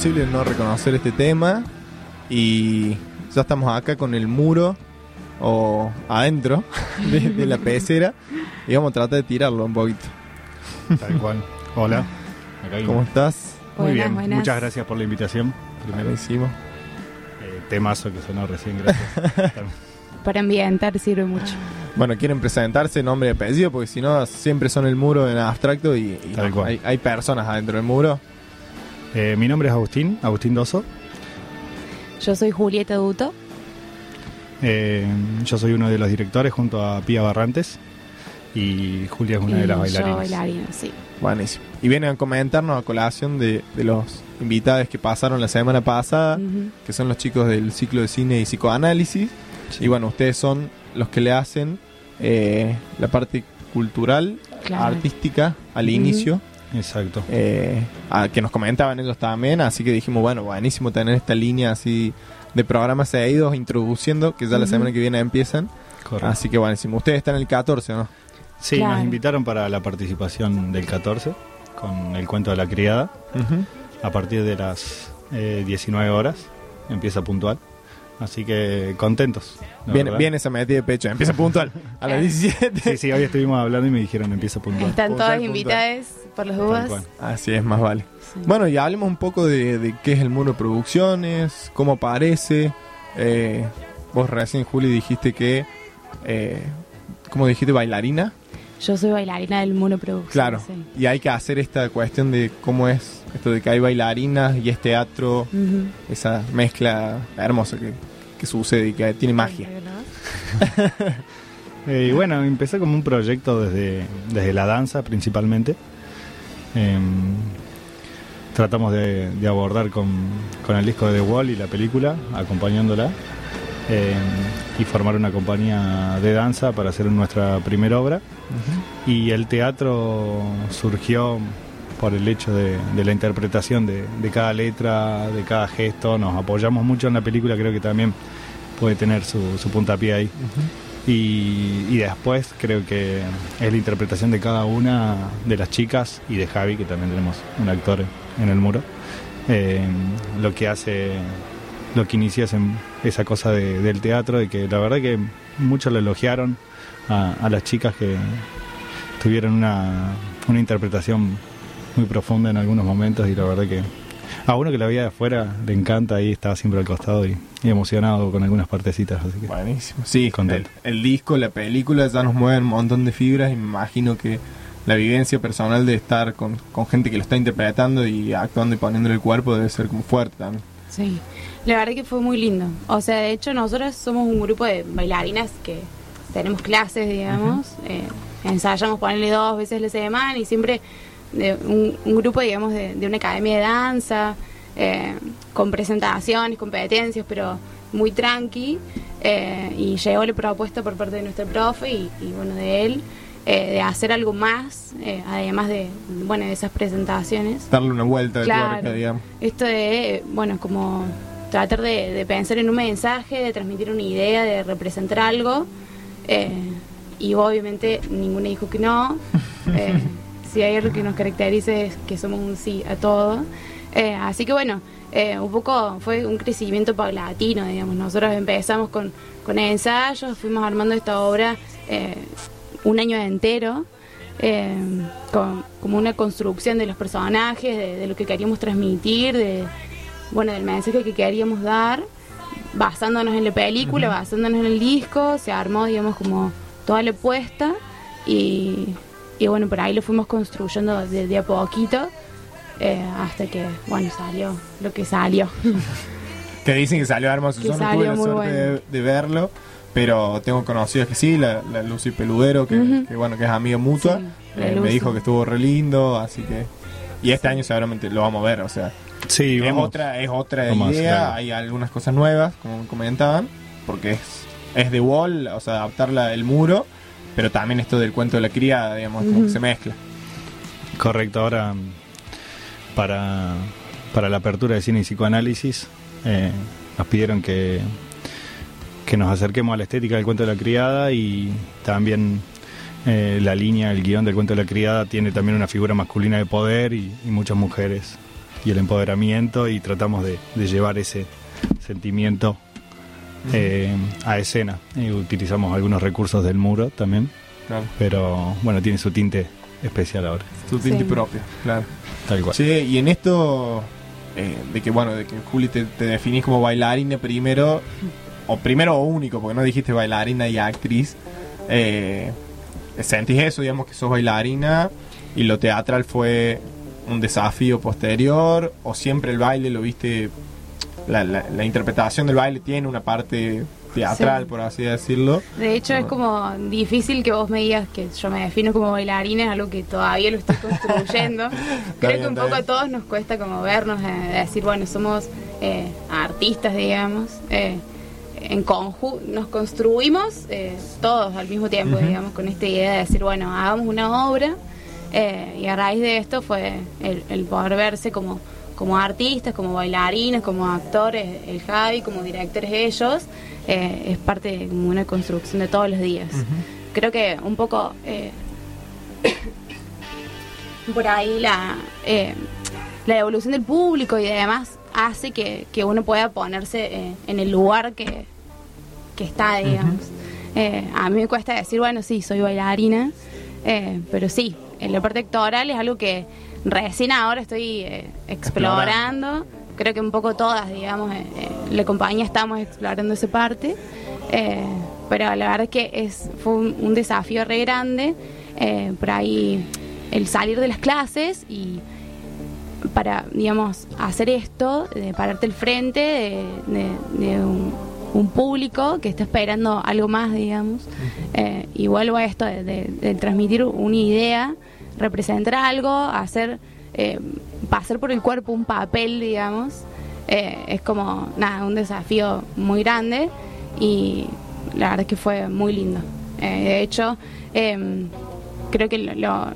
Imposible no reconocer este tema. Y ya estamos acá con el muro o adentro *laughs* de, de la pecera. Y vamos a tratar de tirarlo un poquito. Tal cual. Hola. ¿Cómo estás? Muy bien. buenas. Muchas gracias por la invitación. Primero, Buenísimo. eh, temazo que sonó recién. Gracias. *laughs* Para ambientar sirve mucho. Bueno, quieren presentarse nombre y apellido porque si no siempre son el muro en abstracto y, y Tal no, cual. hay, hay personas adentro del muro. Eh, mi nombre es Agustín, Agustín Doso. Yo soy Julieta Duto. Eh, yo soy uno de los directores junto a Pía Barrantes. Y Julia es una de las bailarinas. Yo bailarina, sí. Buenísimo. Y vienen a comentarnos a colación de, de los invitados que pasaron la semana pasada, que son los chicos del ciclo de cine y psicoanálisis. Sí. Y bueno, ustedes son los que le hacen eh, la parte cultural, Claro. artística al Ujú. inicio, Exacto. eh, a- que nos comentaban ellos también, así que dijimos, bueno, buenísimo tener esta línea así de programas seguidos introduciendo, que ya la semana que viene empiezan. Correcto. Así que buenísimo. Ustedes están el 14, ¿no? Sí, Claro. nos invitaron para la participación del 14. con el cuento de la criada. A partir de las eh, 19 horas empieza puntual. Así que contentos. verdad. bien esa metida de pecho. Empieza puntual. A las *laughs* 17. Sí, sí, hoy estuvimos hablando y me dijeron empieza puntual. Están todas invitadas por las dudas. Así es, más vale. Bueno, y hablemos un poco de, de qué es el Muro Producciones, cómo aparece. Eh, vos recién, Juli, dijiste que... Eh, ¿Cómo dijiste? ¿Bailarina? Yo soy bailarina del Mono Producción. Claro. sí. Y hay que hacer esta cuestión de cómo es esto de que hay bailarinas y es teatro, esa mezcla hermosa que, que sucede y que tiene magia. *laughs* Eh, y bueno, empecé como un proyecto desde, desde la danza principalmente. Em, tratamos de, de abordar con, con el disco de The Wall y la película, acompañándola, em, y formar una compañía de danza para hacer nuestra primera obra. Y el teatro surgió por el hecho de, de la interpretación de, de cada letra, de cada gesto. Nos apoyamos mucho en la película, creo que también puede tener su, su puntapié ahí. Y, y después creo que es la interpretación de cada una de las chicas y de Javi, que también tenemos un actor en el muro, eh, lo que hace, lo que inicia ese- esa cosa de- del teatro, de que la verdad que muchos lo elogiaron a, a las chicas que tuvieron una, una interpretación muy profunda en algunos momentos y la verdad que a uno que la veía de afuera le encanta y estaba siempre al costado y, y emocionado con algunas partecitas. Así que Buenísimo. Sí, el, Contento. el disco, la película ya nos mueven un montón de fibras y me imagino que la vivencia personal de estar con, con gente que lo está interpretando y actuando y poniéndole el cuerpo debe ser como fuerte también. Sí, la verdad que fue muy lindo. O sea, de hecho, nosotros somos un grupo de bailarinas que tenemos clases, digamos. eh, ensayamos ponerle dos veces la semana y siempre de un, un grupo, digamos, de, de una academia de danza, eh, con presentaciones, competencias, pero muy tranqui. eh, y llegó la propuesta por parte de nuestro profe y, y, bueno, de él. eh, de hacer algo más, eh, además de, bueno, de esas presentaciones. Darle una vuelta de Claro. tuerca, digamos. Esto de, bueno, como tratar de, de pensar en un mensaje, de transmitir una idea, de representar algo. eh, y obviamente ninguno dijo que no. *laughs* Eh, si hay algo que nos caracteriza es que somos un sí a todo. Eh, así que bueno, un poco fue un crecimiento paulatino, digamos. Nosotros empezamos con, con ensayos, fuimos armando esta obra un año entero. con, como una construcción de los personajes, de, de lo que queríamos transmitir, de bueno, del mensaje que queríamos dar, basándonos en la película, basándonos en el disco, se armó, digamos, como toda la puesta y, y bueno, por ahí lo fuimos construyendo de, de a poquito eh, hasta que, bueno, salió lo que salió. *laughs* Que dicen que salió hermoso. Yo no tuve la suerte bueno. de, de verlo, pero tengo conocidos que sí, la, la Lucy Peludero, que, bueno, que es amiga mutua, eh, me dijo que estuvo re lindo, así que... Y este año seguramente lo vamos a ver, o sea... Sí, es otra, es otra vamos idea, hay algunas cosas nuevas, como comentaban, porque es, es de wall, o sea, adaptarla el muro, pero también esto del cuento de la criada, digamos, como que se mezcla. Correcto, ahora para, para la apertura de cine y psicoanálisis eh, nos pidieron que, que nos acerquemos a la estética del cuento de la criada y también eh, la línea, el guion del cuento de la criada tiene también una figura masculina de poder y, y muchas mujeres y el empoderamiento y tratamos de, de llevar ese sentimiento eh, a escena. Y utilizamos algunos recursos del muro también, Claro. pero bueno, tiene su tinte especial ahora. Su tinte Sí. propio, claro. Tal cual. Sí, y en esto eh, de que, bueno, de que Juli te, te definís como bailarina primero, o primero o único, porque no dijiste bailarina y actriz, eh, sentís eso, digamos, que sos bailarina y lo teatral fue un desafío posterior, o siempre el baile lo viste, la, la- la interpretación del baile tiene una parte teatral, Sí. por así decirlo. De hecho, es como difícil que vos me digas que yo me defino como bailarina, es algo que todavía lo estoy construyendo. *laughs* Creo bien, que un poco bien. a todos nos cuesta como vernos, eh, decir, bueno, somos eh, artistas, digamos. eh, en conjunto, nos construimos eh, todos al mismo tiempo, digamos, con esta idea de decir, bueno, hagamos una obra. eh, y a raíz de esto fue el, el poder verse como, como artistas, como bailarines, como actores, el Javi, como directores ellos, eh, es parte de una construcción de todos los días. Creo que un poco... por ahí la, la evolución del público y demás hace que, que uno pueda ponerse eh, en el lugar que, que está, digamos. Eh, a mí me cuesta decir, bueno, sí, soy bailarina, eh, pero sí, en la parte actoral es algo que recién ahora estoy eh, explorando. Creo que un poco todas, digamos, eh, la compañía estamos explorando esa parte. Pero la verdad es que es, fue un, un desafío re grande. por ahí el salir de las clases y para, digamos, hacer esto, de pararte al frente de, de- de un, un público que está esperando algo más, digamos. Eh, y vuelvo a esto de, de- de transmitir una idea, representar algo, hacer, eh, pasar por el cuerpo un papel, digamos. Eh, es como, nada, un desafío muy grande y la verdad es que fue muy lindo. Eh, de hecho, em, creo que lo, lo-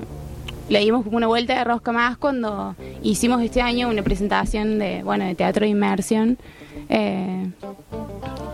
le dimos como una vuelta de rosca más cuando hicimos este año una presentación de bueno de teatro de inmersión eh,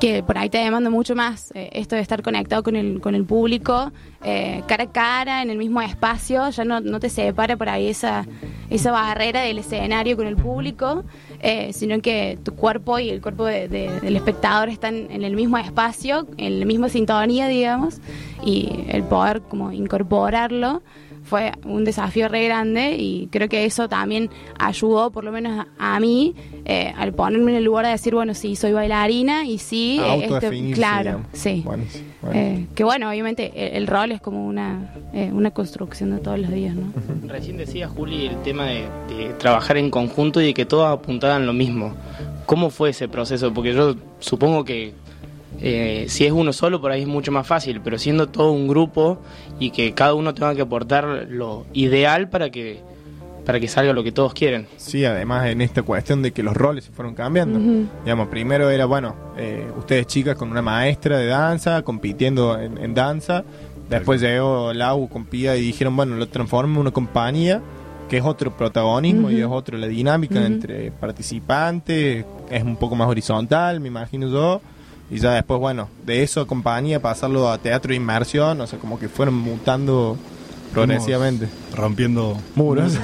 que por ahí te demanda mucho más eh, esto de estar conectado con el, con el público, eh, cara a cara, en el mismo espacio, ya no, no te separa por ahí esa, esa barrera del escenario con el público, eh, sino que tu cuerpo y el cuerpo de- de- del espectador están en el mismo espacio, en la misma sintonía, digamos, y el poder como incorporarlo fue un desafío re grande y creo que eso también ayudó, por lo menos a, a mí, eh, al ponerme en el lugar de decir, bueno, sí, soy bailarina y sí, eh, este, claro, digamos. sí. Buenísimo, Eh, que bueno, obviamente el, el rol es como una, eh, una construcción de todos los días, ¿no? *laughs* Recién decía Juli el tema de, de trabajar en conjunto y de que todos apuntaban lo mismo. ¿Cómo fue ese proceso? Porque yo supongo que eh, si es uno solo por ahí es mucho más fácil, pero siendo todo un grupo y que cada uno tenga que aportar lo ideal para que para que salga lo que todos quieren. Sí, además en esta cuestión de que los roles se fueron cambiando. Ujú. Digamos, primero era, bueno, eh, ustedes chicas con una maestra de danza, compitiendo en, en danza. Después llegó Lau con Pía y dijeron, bueno, lo transformamos en una compañía, que es otro protagonismo y es otro la dinámica entre participantes, es un poco más horizontal, me imagino yo. Y ya después, bueno, de eso a compañía, pasarlo a teatro de inmersión, o sea, como que fueron mutando progresivamente. Rompiendo Muros.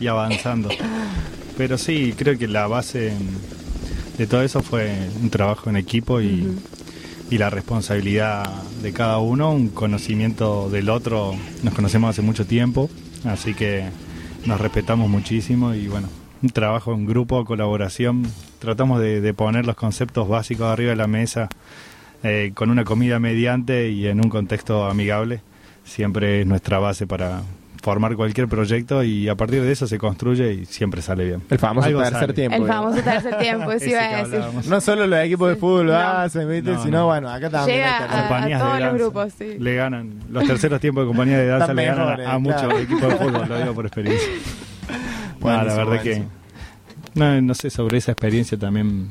y avanzando. Pero sí, creo que la base de todo eso fue un trabajo en equipo y, y la responsabilidad de cada uno, un conocimiento del otro. Nos conocemos hace mucho tiempo, así que nos respetamos muchísimo y bueno, un trabajo en grupo, colaboración. Tratamos de, de poner los conceptos básicos arriba de la mesa eh, con una comida mediante y en un contexto amigable. Siempre es nuestra base para formar cualquier proyecto y a partir de eso se construye y siempre sale bien. El famoso Algo tercer sale. tiempo. El famoso tercer tiempo, *laughs* sí Ese iba a decir. No solo los equipos de fútbol lo hacen, ¿viste? No, sino no. bueno, acá también Llega hay a- Compañías todos de los danza grupos, sí. Le ganan los terceros tiempos de compañía de danza le ganan mejores, a, a muchos claro. equipos de fútbol, lo digo por experiencia. *laughs* No, la Buenísimo, verdad que no, no sé sobre esa experiencia también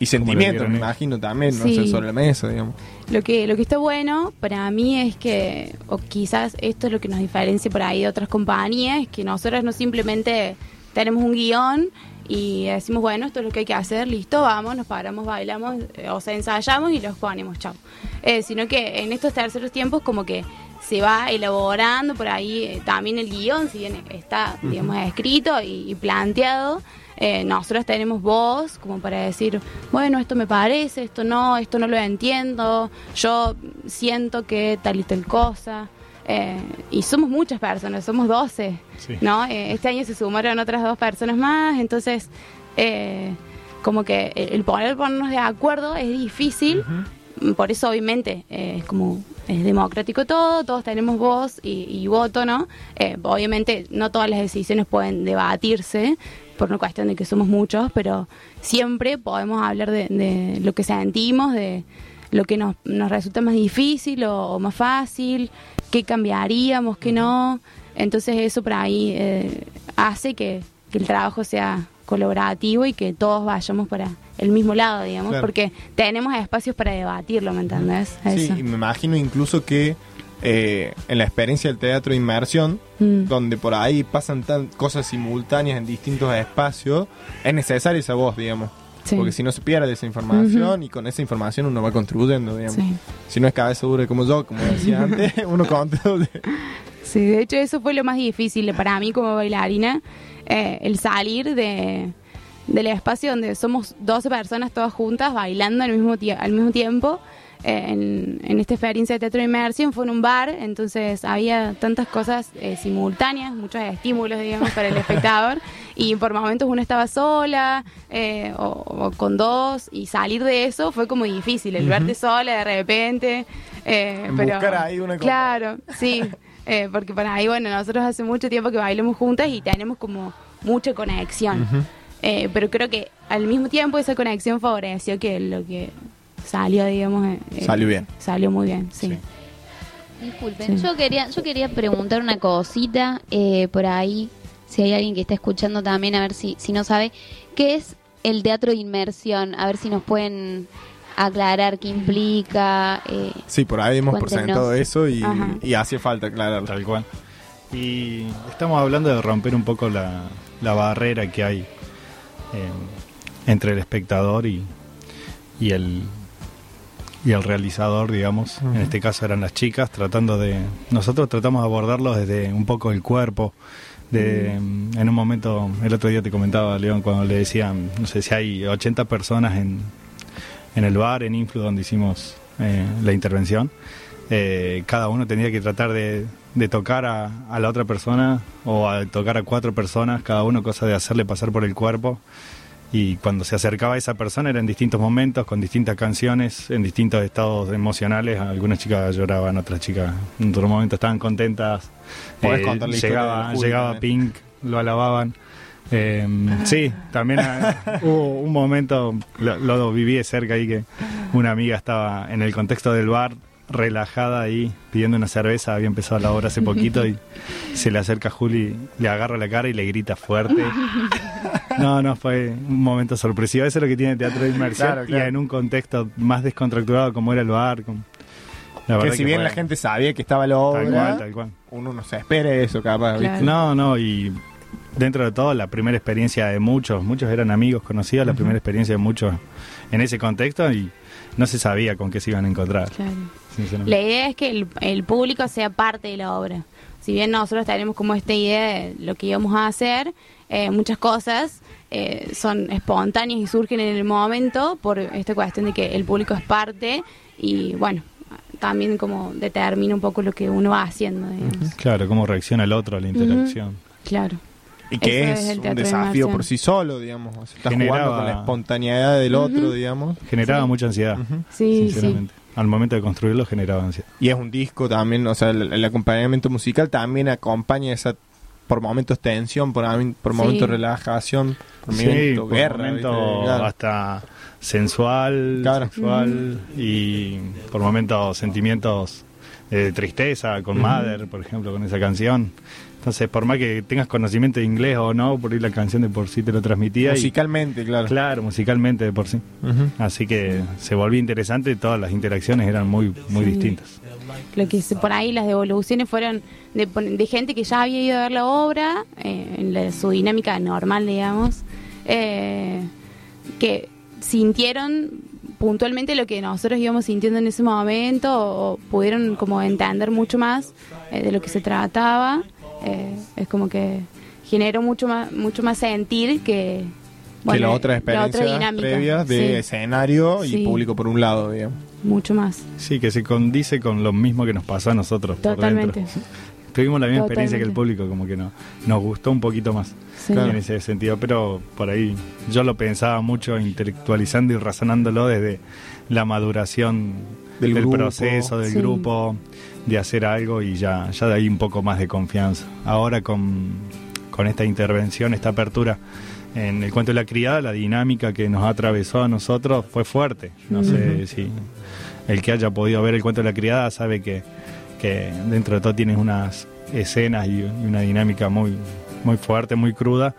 Y sentimientos, me la imagino también, no Sí. sé, sobre la mesa, digamos. Lo que, lo que está bueno para mí es que, o quizás esto es lo que nos diferencia por ahí de otras compañías, es que nosotros no simplemente tenemos un guion y decimos, bueno, esto es lo que hay que hacer, listo, vamos, nos paramos, bailamos, eh, o sea, ensayamos y los ponemos, chao. Eh, sino que en estos terceros tiempos como que se va elaborando por ahí eh, también el guion, si bien está, digamos, escrito y, y planteado, eh, nosotros tenemos voz como para decir, bueno, esto me parece, esto no, esto no lo entiendo, yo siento que tal y tal cosa. Eh, y somos muchas personas, somos 12, Sí. ¿no? Eh, este año se sumaron otras dos personas más, entonces eh, como que el poder ponernos de acuerdo es difícil, por eso obviamente es como es democrático todo, todos tenemos voz y, y voto, ¿no? Eh, obviamente no todas las decisiones pueden debatirse por una cuestión de que somos muchos, pero siempre podemos hablar de, de lo que sentimos, de lo que nos, nos resulta más difícil o, más fácil, qué cambiaríamos, qué no. Entonces eso por ahí eh, hace que el trabajo sea colaborativo y que todos vayamos para el mismo lado, digamos, Claro. porque tenemos espacios para debatirlo, ¿me entendés? Sí, y me imagino incluso que eh, en la experiencia del teatro de inmersión, Mm. donde por ahí pasan tan cosas simultáneas en distintos espacios, es necesaria esa voz, digamos. Sí. Porque si no se pierde esa información y con esa información uno va construyendo, digamos. Sí. Si no es cabeza dura como yo, como decía *laughs* antes, uno construye. Sí, de hecho eso fue lo más difícil para mí como bailarina, eh, el salir de, del espacio donde somos 12 personas todas juntas bailando al mismo, tie- al mismo tiempo. eh, en, en esta experiencia de teatro de inmersión fue en un bar, entonces había tantas cosas eh, simultáneas, muchos estímulos, digamos, para el *laughs* espectador, y por momentos uno estaba sola eh, o, o con dos, y salir de eso fue como difícil, el verte sola de repente. eh, En pero, buscar ahí una Claro, sí, *laughs* eh, porque para ahí, bueno, nosotros hace mucho tiempo que bailamos juntas y tenemos como mucha conexión. Eh, pero creo que al mismo tiempo esa conexión favoreció que lo que salió, digamos, eh, eh, Salió bien. Salió muy bien, sí. Disculpen, Sí. yo quería yo quería preguntar una cosita eh, por ahí, si hay alguien que está escuchando también, a ver si, si no sabe, ¿qué es el teatro de inmersión? A ver si nos pueden aclarar qué implica. eh, Sí, por ahí hemos Cuéntenos. presentado eso y, y hace falta aclararlo. Tal cual. Y estamos hablando de romper un poco la, la barrera que hay eh, entre el espectador y, y el y el realizador, digamos. En este caso eran las chicas, tratando de... Nosotros tratamos de abordarlo desde un poco el cuerpo. De, En un momento, el otro día te comentaba, León, cuando le decían, no sé si hay 80 personas en, en el bar, en Influ, donde hicimos eh, la intervención. Eh, cada uno tenía que tratar de, de tocar a, a la otra persona o a tocar a cuatro personas, cada uno cosa de hacerle pasar por el cuerpo. Y cuando se acercaba a esa persona era en distintos momentos, con distintas canciones, en distintos estados emocionales. Algunas chicas lloraban, otras chicas en otro momento estaban contentas. Eh, llegaba llegaba también. Pink, lo alababan. Eh, sí, también ah, *laughs* hubo un momento, lo, lo viví de cerca ahí, que una amiga estaba en el contexto del bar, relajada ahí, pidiendo una cerveza, había empezado la obra hace poquito y *laughs* se le acerca a Juli, le agarra la cara y le grita fuerte. *laughs* No, no, fue un momento sorpresivo. Eso es lo que tiene el teatro de inmersión Claro, claro. y en un contexto más descontracturado como era el bar. con- La que si bien fue- la gente sabía que estaba la obra, Tal cual, tal cual. uno no se espera eso, capaz. ¿viste? No, no, y dentro de todo, la primera experiencia de muchos, muchos eran amigos conocidos, la primera experiencia de muchos en ese contexto y no se sabía con qué se iban a encontrar. Claro. La idea es que el, el público sea parte de la obra. Si bien nosotros tenemos como esta idea de lo que íbamos a hacer, eh, muchas cosas eh, son espontáneas y surgen en el momento por esta cuestión de que el público es parte y bueno, también como determina un poco lo que uno va haciendo. digamos. Claro, cómo reacciona el otro a la interacción. Claro. Y que es, un de desafío por sí solo, digamos. O sea, estás Generaba- jugando con la espontaneidad del otro, digamos. Generaba mucha ansiedad, Sí, sinceramente. Al momento de construirlo generaba ansiedad. Y es un disco también, o sea, el, el acompañamiento musical también acompaña esa, por momentos tensión, por, por Sí. momentos relajación, por Sí, momentos por guerra. momento ¿viste? Claro. hasta sensual, sexual y por momentos sentimientos de tristeza con Ujú. Mother, por ejemplo, con esa canción. Entonces, por más que tengas conocimiento de inglés o no, por ahí la canción de por sí te lo transmitía. y- Musicalmente, claro. Claro, musicalmente de por sí. Así que se volvió interesante y todas las interacciones eran muy, muy Sí. distintas. Lo que se- por ahí las devoluciones fueron de, pon- de gente que ya había ido a ver la obra, eh, en la- su dinámica normal, digamos, eh, que sintieron puntualmente lo que nosotros íbamos sintiendo en ese momento o, o pudieron como entender mucho más eh, de lo que se trataba. Eh, es como que generó mucho más, mucho más sentir que... que bueno, la otra la previa de sí, escenario y Sí. público por un lado, digamos. mucho más. Sí, que se condice con lo mismo que nos pasó a nosotros. por Totalmente. dentro. *laughs* Tuvimos la misma experiencia que el público, como que no, nos gustó un poquito más Sí. en ese sentido, pero por ahí yo lo pensaba mucho intelectualizando y razonándolo desde la maduración Del del, grupo. proceso, del Sí. grupo, de hacer algo y ya, ya de ahí un poco más de confianza. Ahora con, con esta intervención, esta apertura en el cuento de la criada, la dinámica que nos atravesó a nosotros fue fuerte. No sé si el que haya podido ver el cuento de la criada sabe que, que dentro de todo tienes unas escenas y, y una dinámica muy, muy fuerte, muy cruda.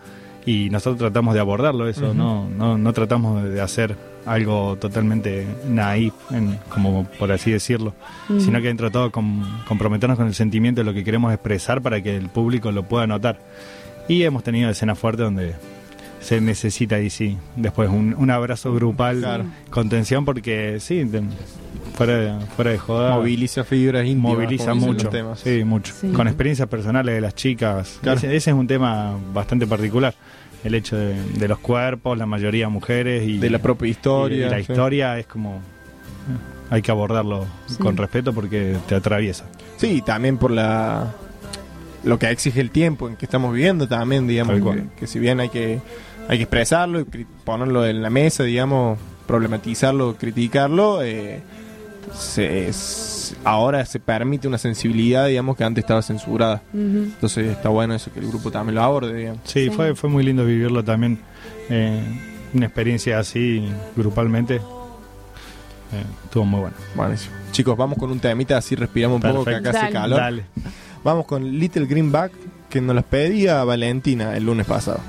Y nosotros tratamos de abordarlo eso, no, no, no tratamos de hacer algo totalmente naif, en- como por así decirlo, sino que dentro de todo com- comprometernos con el sentimiento de lo que queremos expresar para que el público lo pueda notar. Y hemos tenido escenas fuertes donde se necesita ahí sí, después un, un abrazo grupal Claro. con tensión porque sí, de- fuera de, fuera de joda. Moviliza fibras íntimas. Moviliza mucho. temas. Sí, mucho. Sí. Con experiencias personales de las chicas. Claro. Ese, ese es un tema bastante particular. El hecho de, de los cuerpos, la mayoría mujeres y De la propia historia, y- y la sí. historia es como. Hay que abordarlo Sí. con respeto porque te atraviesa. Sí, también por la lo que exige el tiempo en que estamos viviendo también, digamos, que, que si bien hay que hay que expresarlo y ponerlo en la mesa, digamos, problematizarlo, criticarlo, eh, se- es- ahora se permite una sensibilidad, digamos, que antes estaba censurada. Entonces está bueno eso que el grupo también lo aborde, digamos. Sí, Sí. Fue, fue muy lindo vivirlo también. eh, una experiencia así grupalmente. eh, estuvo muy bueno. Buenísimo. Chicos, vamos con un temita, así respiramos un poco que acá hace Dale. calor. Dale. Vamos con Little Greenback, que nos las pedía Valentina el lunes pasado.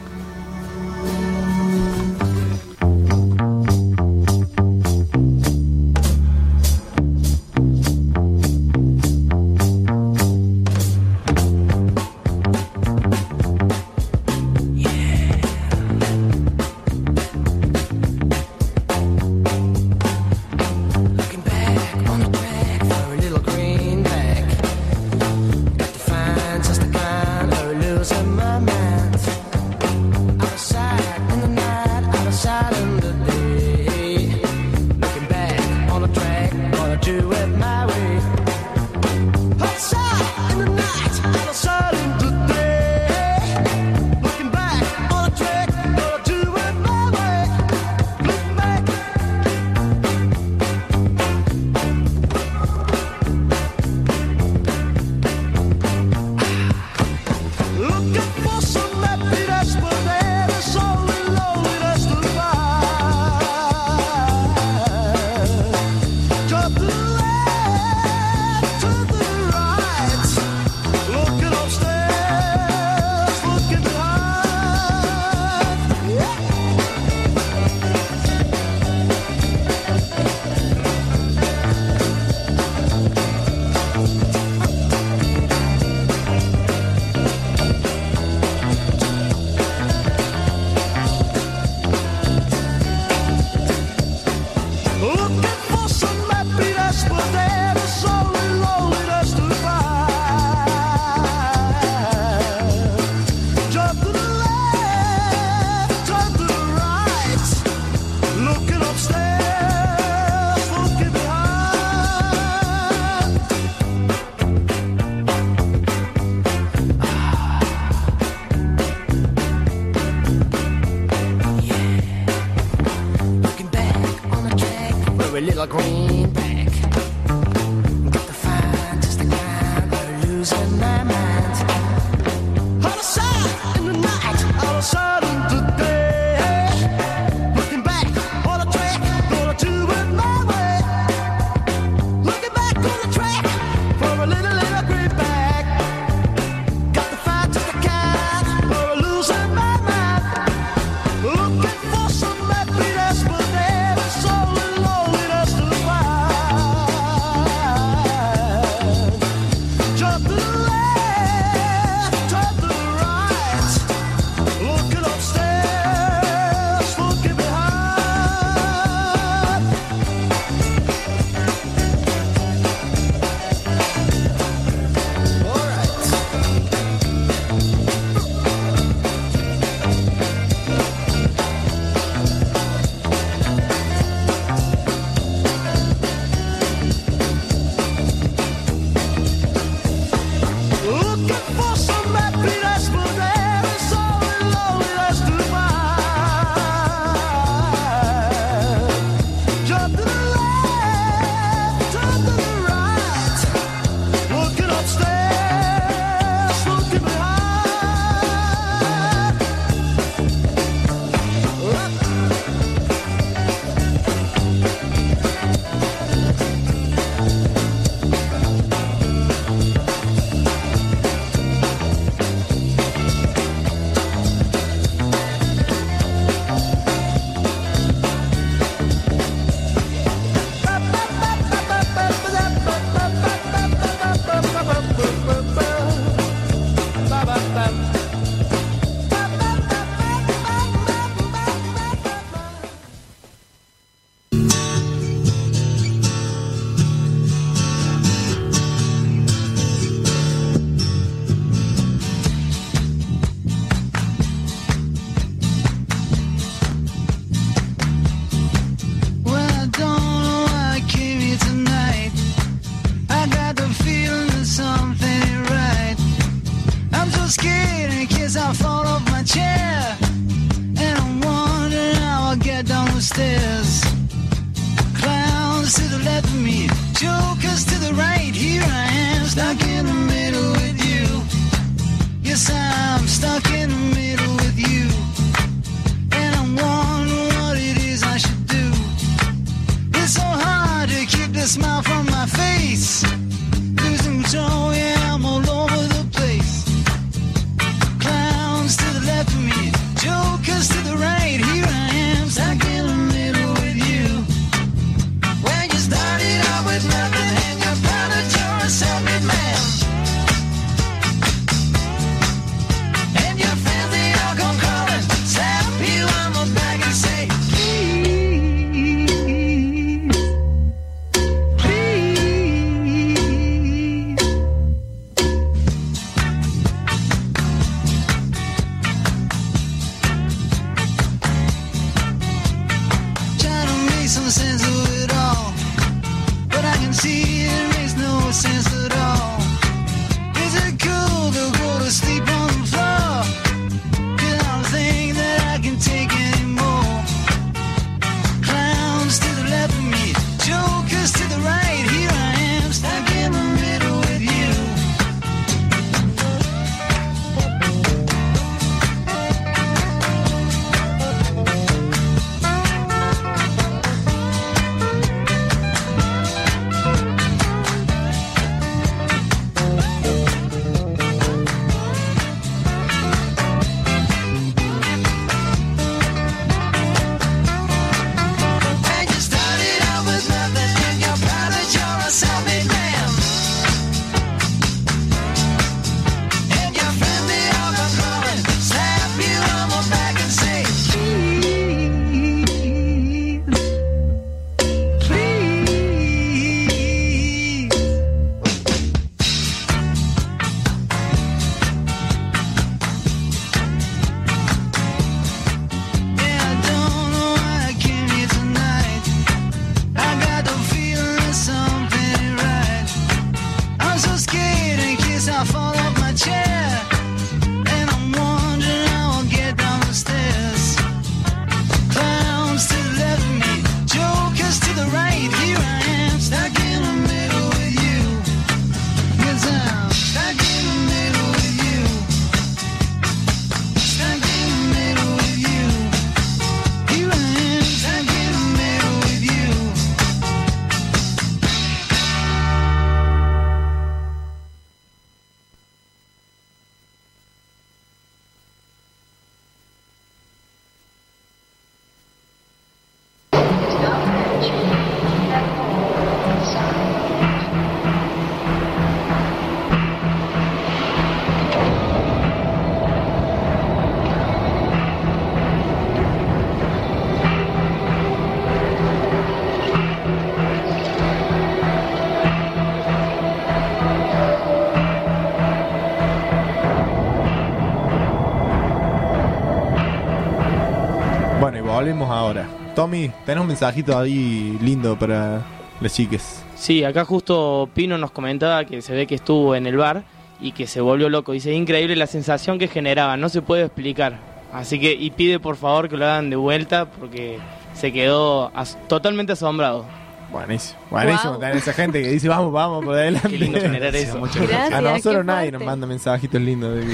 Volvemos ahora. Tommy, tenés un mensajito ahí lindo para las chiques. Sí, acá justo Pino nos comentaba que se ve que estuvo en el bar y que se volvió loco. Dice, increíble la sensación que generaba, no se puede explicar. Así que, y pide por favor que lo hagan de vuelta porque se quedó as- totalmente asombrado. Buenísimo. Buenísimo, tener esa gente que dice vamos, vamos, por adelante. Qué lindo generar eso. Muchas Gracias, A nosotros nadie nos manda mensajitos lindos. De...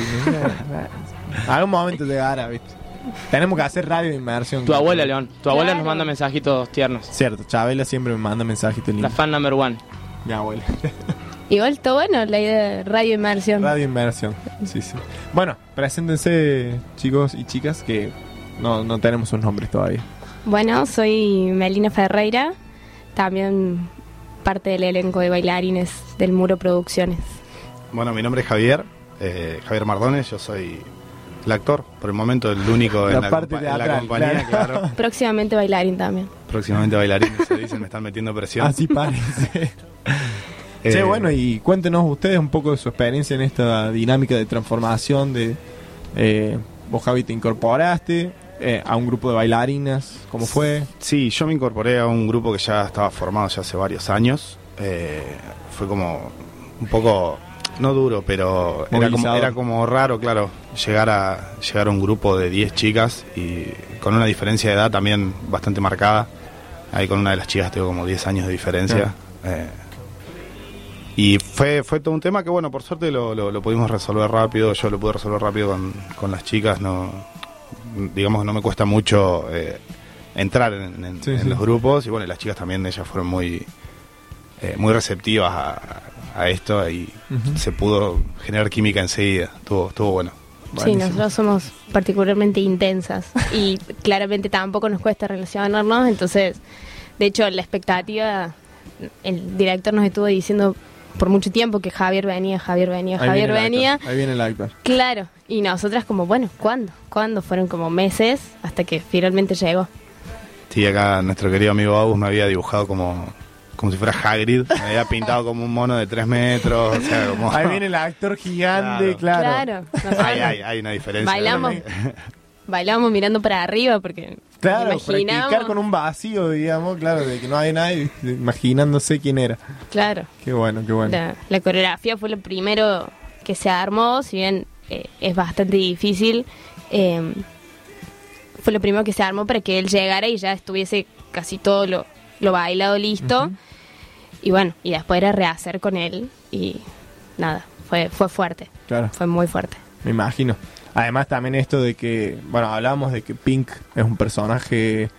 *laughs* Algún momento llegará, ¿viste? Tenemos que hacer radio de inmersión. Tu abuela, León, tu abuela nos manda mensajitos tiernos. Cierto, Chabela siempre me manda mensajitos La lindos. fan number one. Mi abuela. *laughs* Igual está bueno la idea de radio inmersión. Radio inmersión. Sí, sí. Bueno, preséntense, chicos y chicas, que no, no tenemos sus nombres todavía. Bueno, soy Melina Ferreira, también parte del elenco de bailarines del Muro Producciones. Bueno, mi nombre es Javier, eh, Javier Mardones, yo soy el actor, por el momento el único La en, la compa- en la compañía, claro. claro. *laughs* Próximamente bailarín también. Próximamente bailarín, se dicen, me están metiendo presión. Así parece. *laughs* Eh, Che, bueno, y cuéntenos ustedes un poco de su experiencia en esta dinámica de transformación de... eh, vos, Javi, te incorporaste eh, a un grupo de bailarinas, ¿cómo fue? Sí, yo me incorporé a un grupo que ya estaba formado ya hace varios años. Eh, fue como un poco no duro, pero era como, era como raro, claro, llegar a, llegar a un grupo de 10 chicas y con una diferencia de edad también bastante marcada. Ahí con una de las chicas tengo como 10 años de diferencia. Eh, y fue, fue todo un tema que, bueno, por suerte lo, lo- lo pudimos resolver rápido. Yo lo pude resolver rápido con, con las chicas. no Digamos que no me cuesta mucho eh, entrar en, en- Sí, en sí. los grupos. Y bueno, las chicas también, ellas fueron muy, eh, muy receptivas a, a esto y se pudo generar química enseguida. Estuvo, estuvo bueno. Sí, nosotros somos particularmente intensas y claramente tampoco nos cuesta relacionarnos, entonces, de hecho, la expectativa, el director nos estuvo diciendo por mucho tiempo que Javier venía, Javier venía, Ahí Javier venía. actor, Ahí viene el actor. Claro, y nosotras como, bueno, ¿cuándo? ¿Cuándo? Fueron como meses hasta que finalmente llegó. Sí, acá nuestro querido amigo August me había dibujado como, como si fuera Hagrid. *laughs* Me había pintado como un mono de 3 metros. O sea, como... Ahí viene el actor gigante, claro. Claro, Hay, hay, hay una diferencia. bailamos, *laughs* bailamos mirando para arriba porque Claro, imaginamos, practicar con un vacío, digamos, claro, de que no hay nadie imaginándose quién era. claro. Qué bueno, qué bueno. La, la coreografía fue lo primero que se armó, si bien eh, es bastante difícil, eh, fue lo primero que se armó para que él llegara y ya estuviese casi todo lo, lo bailado listo. Y bueno, y después era rehacer con él y nada, fue, fue fuerte, Claro. fue muy fuerte. Me imagino. Además también esto de que, bueno, hablábamos de que Pink es un personaje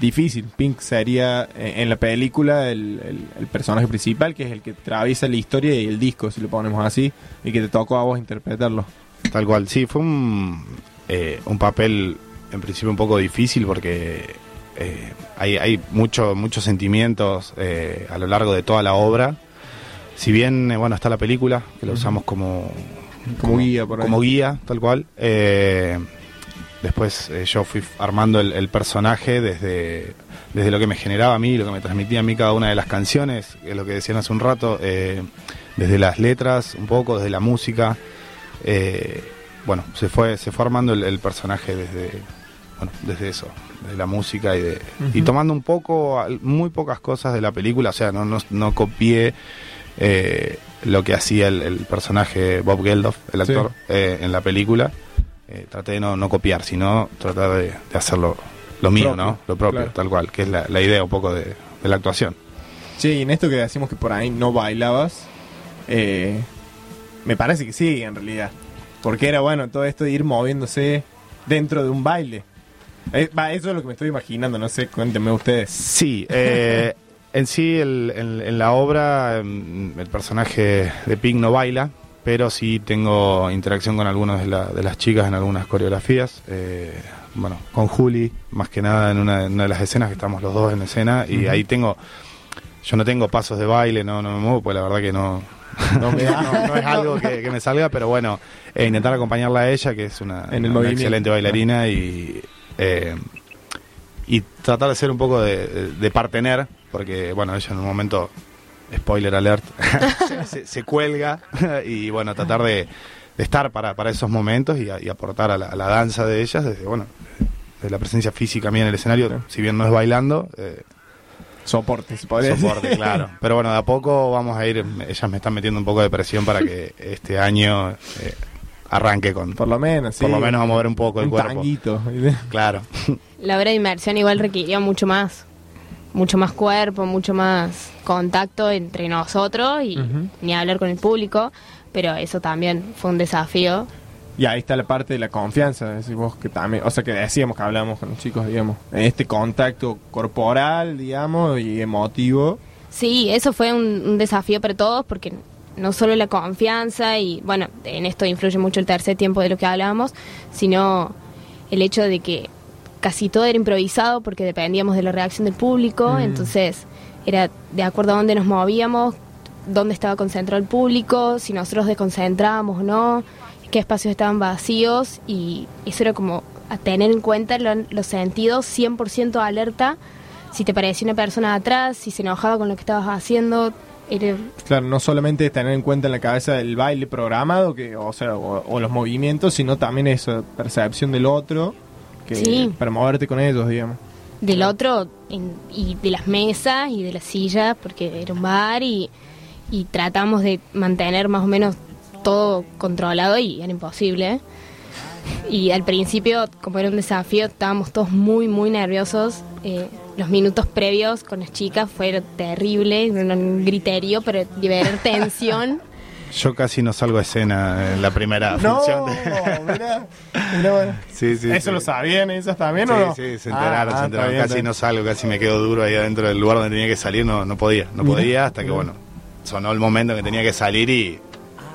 difícil. Pink sería eh, en la película el, el- el personaje principal, que es el que atraviesa la historia y el disco, si lo ponemos así, y que te tocó a vos interpretarlo. Tal cual, sí, fue un, eh, un papel en principio un poco difícil porque eh, hay, hay mucho, muchos sentimientos eh, a lo largo de toda la obra. Si bien, eh, bueno, está la película, que la usamos como, Como guía, por ahí. como guía, tal cual. después yo fui armando el, el personaje desde, desde lo que me generaba a mí, lo que me transmitía a mí cada una de las canciones, lo que decían hace un rato, desde las letras, un poco, desde la música. bueno, se fue, se fue armando el, el personaje desde, bueno, desde eso, desde la música y de y tomando un poco, muy pocas cosas de la película, o sea, no, no, no copié eh, lo que hacía el, el personaje Bob Geldof, el Sí. actor, eh, en la película. Eh, traté de no, no copiar, sino tratar de, de hacerlo lo mío, Propio, ¿no? Lo propio, claro. tal cual, que es la, la idea un poco de, de la actuación. Sí, y en esto que decimos que por ahí no bailabas, eh, me parece que sí, en realidad. Porque era bueno todo esto de ir moviéndose dentro de un baile. Eh, va, eso es lo que me estoy imaginando, no sé, cuéntenme ustedes. Sí, eh, *laughs* en sí, el- en, en la obra, em, el personaje de Pink no baila, pero sí tengo interacción con algunas de, la- de las chicas en algunas coreografías. eh, bueno, con Juli, más que nada en una, en una de las escenas que estamos los dos en escena, y ahí tengo. Yo no tengo pasos de baile, no, no me muevo, pues la verdad que no. No me *laughs* da. no, no es algo que, que me salga, pero bueno, eh, intentar acompañarla a ella, que es una, En el una movimiento. excelente bailarina, y, eh, y tratar de ser un poco de, partener, porque bueno, ella en un momento, spoiler alert, *laughs* se, se cuelga, *laughs* y bueno, tratar de, de estar para, para esos momentos y, a- y aportar a la, a la danza de ellas, desde, bueno, de la presencia física mía en el escenario, si bien no es bailando, eh, Soporte, se podría soporte, decir. claro. *laughs* Pero bueno, de a poco vamos a ir, ellas me están metiendo un poco de presión para que este año eh, arranque con... Por lo menos, sí. Por lo menos a mover un poco el Un cuerpo. tanguito. *laughs* Claro. La obra de inmersión igual requirió mucho más, mucho más cuerpo, mucho más contacto entre nosotros y ni hablar con el público, pero eso también fue un desafío. Y ahí está la parte de la confianza, decís vos que también, o sea que decíamos que hablábamos con los chicos, digamos, este contacto corporal, digamos, y emotivo. Sí, eso fue un, un desafío para todos porque no solo la confianza y bueno, en esto influye mucho el tercer tiempo de lo que hablábamos, sino el hecho de que casi todo era improvisado porque dependíamos de la reacción del público, Mm. entonces era de acuerdo a dónde nos movíamos, dónde estaba concentrado el público, si nosotros desconcentrábamos o no, qué espacios estaban vacíos y eso era como a tener en cuenta lo- los sentidos 100% alerta, si te parecía una persona atrás, si se enojaba con lo que estabas haciendo, era- Claro, no solamente tener en cuenta en la cabeza el baile programado, que o sea, o, o los movimientos, sino también esa percepción del otro, que Sí. para moverte con ellos, digamos. del otro en- y de las mesas y de las sillas, porque era un bar y, y tratamos de mantener más o menos todo controlado y era imposible. Y al principio, como era un desafío, estábamos todos muy, muy nerviosos. Eh, los minutos previos con las chicas fueron terribles, un griterío, pero liberar *laughs* tensión. Yo casi no salgo a escena en la primera No, función. de- mirá, mirá, bueno. *laughs* Sí, sí, ¿Eso sí. lo sabían ellos también sí, o no? Sí, se Ah, enteraron, ah, se enteraron. está bien, casi bien. no salgo, casi me quedo duro ahí adentro del lugar donde tenía que salir, no, no podía, no podía hasta que bueno, sonó el momento que tenía que salir y,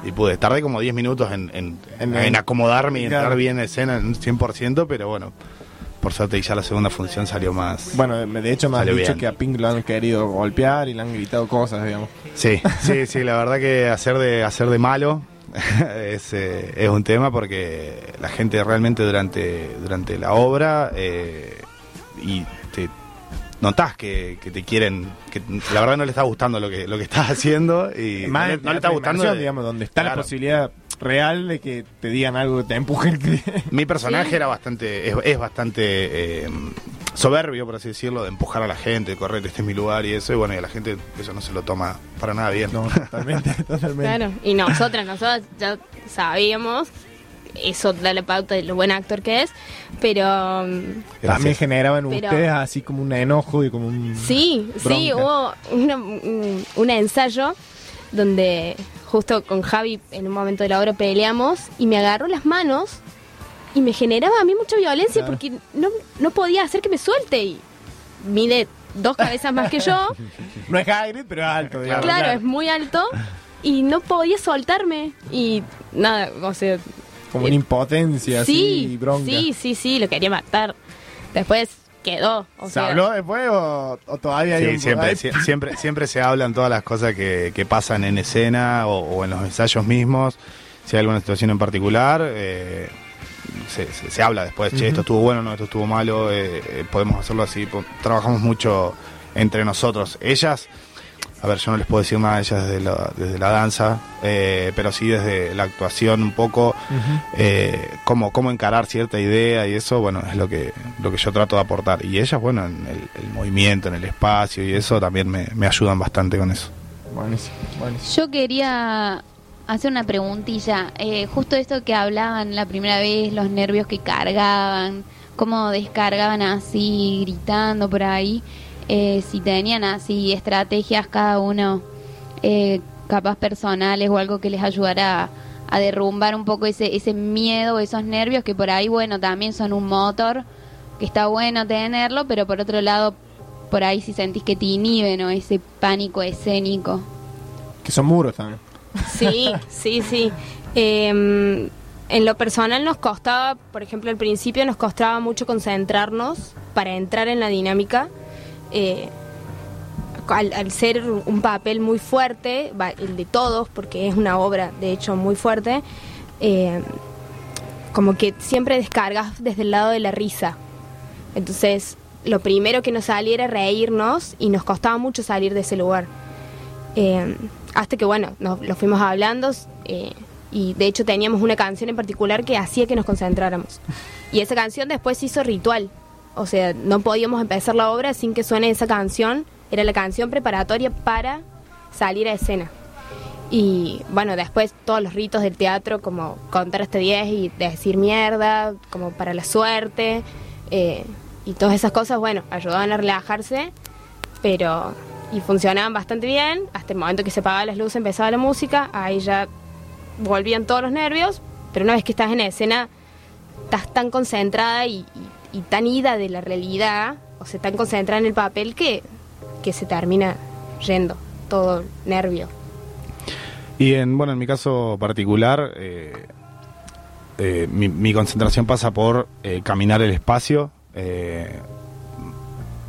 y pude. Tardé como 10 minutos en, en, En- en acomodarme y entrar bien en escena en un 100%, pero bueno, por suerte ya la segunda función salió más... Bueno, de hecho me has dicho bien. que a Pink lo han querido golpear y le han gritado cosas, digamos. Sí, sí, sí, la verdad que hacer de, hacer de malo *laughs* es, eh, es un tema porque la gente realmente durante, durante la obra eh, y te notás que, que te quieren, que la verdad no le está gustando lo que, lo que estás *laughs* haciendo y Más no, no le está gustando. de- digamos, donde está la posibilidad real de que te digan algo que te empujen. Mi personaje era bastante, es, es bastante eh, soberbio, por así decirlo, de empujar a la gente, de correr, este es mi lugar y eso, y bueno, y a la gente eso no se lo toma para nada bien. No, totalmente, *laughs* totalmente. Claro, y nosotras, nosotras ya sabíamos, eso da la pauta de lo buen actor que es, pero También generaban Pero- ustedes así como un enojo y como un... sí, sí, hubo una- un, un ensayo donde justo con Javi en un momento de la obra peleamos y me agarró las manos y me generaba a mí mucha violencia Claro. porque no, no podía hacer que me suelte y mide dos cabezas más que yo. *laughs* No es Hagrid, pero es alto, digamos. Claro, es muy alto y no podía soltarme y nada, o sea, Como una impotencia sí, así, bronca. sí, sí, sí, lo quería matar. Después quedó, o ¿Se sea, habló después o, o todavía hay Sí, un... siempre, sie- siempre, siempre se hablan todas las cosas que, que pasan en escena o, o en los ensayos mismos. Si hay alguna situación en particular, eh, se, se- se habla después, che, esto estuvo bueno, no, esto estuvo malo, eh, eh, podemos hacerlo así. Trabajamos mucho entre nosotros. Ellas, a ver, yo no les puedo decir nada de ellas desde la, desde la danza, eh, pero sí desde la actuación un poco, eh, cómo, cómo encarar cierta idea y eso, bueno, es lo que, lo que yo trato de aportar. Y ellas, bueno, en el, el movimiento, en el espacio y eso también me, me ayudan bastante con eso. Buenísimo, buenísimo. Yo quería hacer una preguntilla. Eh, justo esto que hablaban la primera vez, los nervios que cargaban, cómo descargaban así, gritando por ahí. Eh, si tenían así estrategias cada uno, eh, capaz personales o algo que les ayudara a, a derrumbar un poco ese, ese miedo, esos nervios que por ahí, bueno, también son un motor, que está bueno tenerlo, pero por otro lado, por ahí si sentís que te inhiben o ese pánico escénico. Que son muros también. Sí, sí, sí. Eh, en lo personal nos costaba, por ejemplo, al principio nos costaba mucho concentrarnos para entrar en la dinámica. Eh, al, ser un papel muy fuerte, el de todos, porque es una obra de hecho muy fuerte, eh, como que siempre descargas desde el lado de la risa. Entonces, lo primero que nos salía era reírnos y nos costaba mucho salir de ese lugar. Eh, hasta que, bueno, nos, lo fuimos hablando y de hecho teníamos una canción en particular que hacía que nos concentráramos. Y esa canción después se hizo ritual. O sea, no podíamos empezar la obra sin que suene esa canción. Era la canción preparatoria para salir a escena. Y bueno, después todos los ritos del teatro, como contar hasta 10 y decir mierda, como para la suerte, eh, y todas esas cosas, bueno, ayudaban a relajarse, pero. y funcionaban bastante bien. Hasta el momento que se apagaban las luces, empezaba la música, ahí ya volvían todos los nervios, pero una vez que estás en escena, estás tan concentrada y, y- y tan ida de la realidad, o sea, tan concentrada en el papel que, que se termina yendo todo nervio. Y en, bueno, en mi caso particular, eh, eh, mi, mi concentración pasa por eh, caminar el espacio, eh,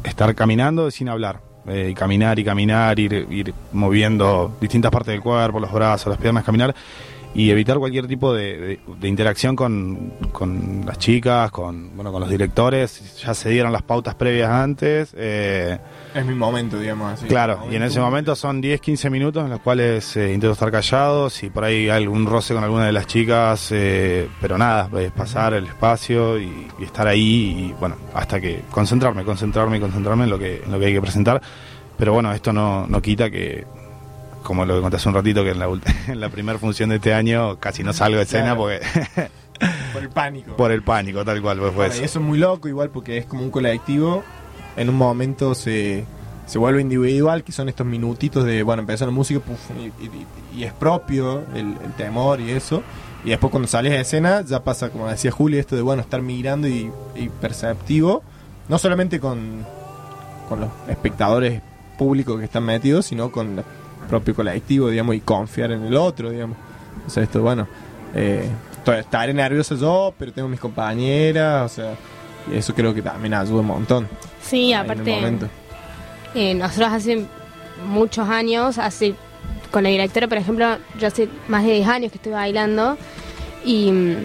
estar caminando sin hablar, eh, caminar y caminar, ir, ir moviendo distintas partes del cuerpo, los brazos, las piernas, caminar y evitar cualquier tipo de, de- de interacción con, con las chicas, con, bueno, con los directores. Ya se dieron las pautas previas antes. eh, Es mi momento, digamos así. Claro, y en ese momento son 10, 15 minutos en los cuales eh, intento estar callados y por ahí hay algún roce con alguna de las chicas, eh, pero nada, es pasar el espacio y, y estar ahí y bueno, hasta que concentrarme, concentrarme y concentrarme en lo que, en lo que hay que presentar. Pero bueno, esto no, no quita que como lo que conté hace un ratito, que en la, *laughs* en la primera función de este año casi no salgo de escena Claro. porque *laughs* Por el pánico. por el pánico, tal cual. Pues, Bueno, eso. y eso es muy loco, igual porque es como un colectivo. En un momento se, se vuelve individual, que son estos minutitos de, bueno, empezó la música y, y- y es propio el, el temor y eso. Y después cuando sales de escena ya pasa, como decía Juli, esto de, bueno, estar mirando y, y perceptivo, no solamente con, con los espectadores públicos que están metidos, sino con el propio colectivo, digamos, y confiar en el otro, digamos. O sea, esto, bueno, eh, estaré nervioso yo, pero tengo mis compañeras, o sea, y eso creo que también ayuda un montón. Sí, aparte, eh, nosotros hace muchos años, hace con la directora, por ejemplo, yo hace más de 10 años que estoy bailando y mm,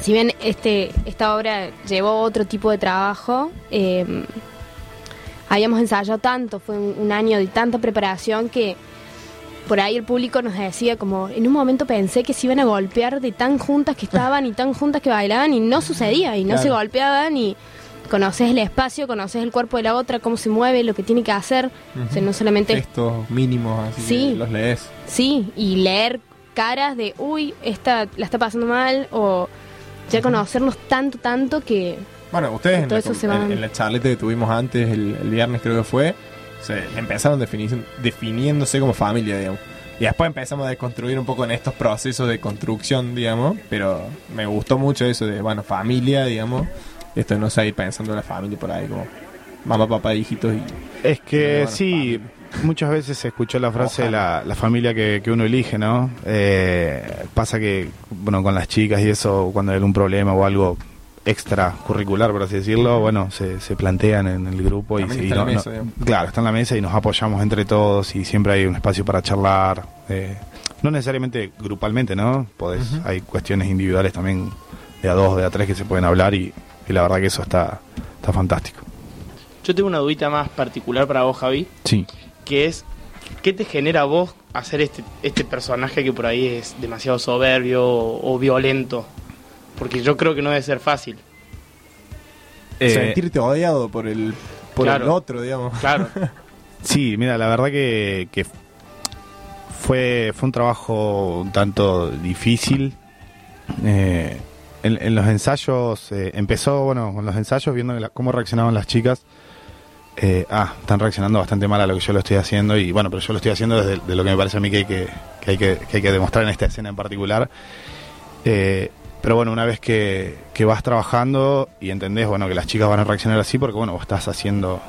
si bien este esta obra llevó otro tipo de trabajo, eh, habíamos ensayado tanto, fue un, un año de tanta preparación que por ahí el público nos decía como, en un momento pensé que se iban a golpear de tan juntas que *laughs* estaban y tan juntas que bailaban y no sucedía y no Claro. se golpeaban y conoces el espacio, conoces el cuerpo de la otra, cómo se mueve, lo que tiene que hacer, o sea, no solamente Gestos mínimos, así Sí. que los lees. Sí, y leer caras de, uy, esta la está pasando mal, o ya conocernos tanto, tanto que... Bueno, ustedes en Todo la, eso se en- en la charleta que tuvimos antes, el, el viernes creo que fue, empezaron defini- definiéndose como familia, digamos. Y después empezamos a desconstruir un poco en estos procesos de construcción, digamos. Pero me gustó mucho eso de, bueno, familia, digamos. Esto de no seguir pensando en la familia por ahí, como mamá, papá, hijitos y... Es que Bueno, sí, muchas veces se escuchó la frase de la, la familia que, que uno elige, ¿no? Eh, pasa que, bueno, con las chicas y eso, cuando hay algún problema o algo extracurricular, por así decirlo, bueno, se, se plantean en el grupo y, También y está en la mesa, no- claro, está en la mesa y nos apoyamos entre todos y siempre hay un espacio para charlar. eh, no necesariamente grupalmente, ¿no? Podés. Hay cuestiones individuales también de a dos, de a tres que se pueden hablar y, y la verdad que eso está, está fantástico. Yo tengo una dudita más particular para vos, Javi, Sí. que es, ¿qué te genera a vos hacer este, este personaje que por ahí es demasiado soberbio o, o violento? Porque yo creo que no debe ser fácil. Eh, Sentirte odiado por el, por el otro, digamos. Claro. *laughs* Sí, mira, la verdad que, que fue, fue un trabajo un tanto difícil. Eh, en, en los ensayos, eh, empezó, bueno, con los ensayos, viendo la- cómo reaccionaban las chicas. Eh, ah, están reaccionando bastante mal a lo que yo lo estoy haciendo y bueno, pero yo lo estoy haciendo desde de lo que me parece a mí que hay que, que hay que, que hay que demostrar en esta escena en particular. Eh, pero bueno, una vez que, que vas trabajando y entendés, bueno, que las chicas van a reaccionar así porque bueno, vos estás haciendo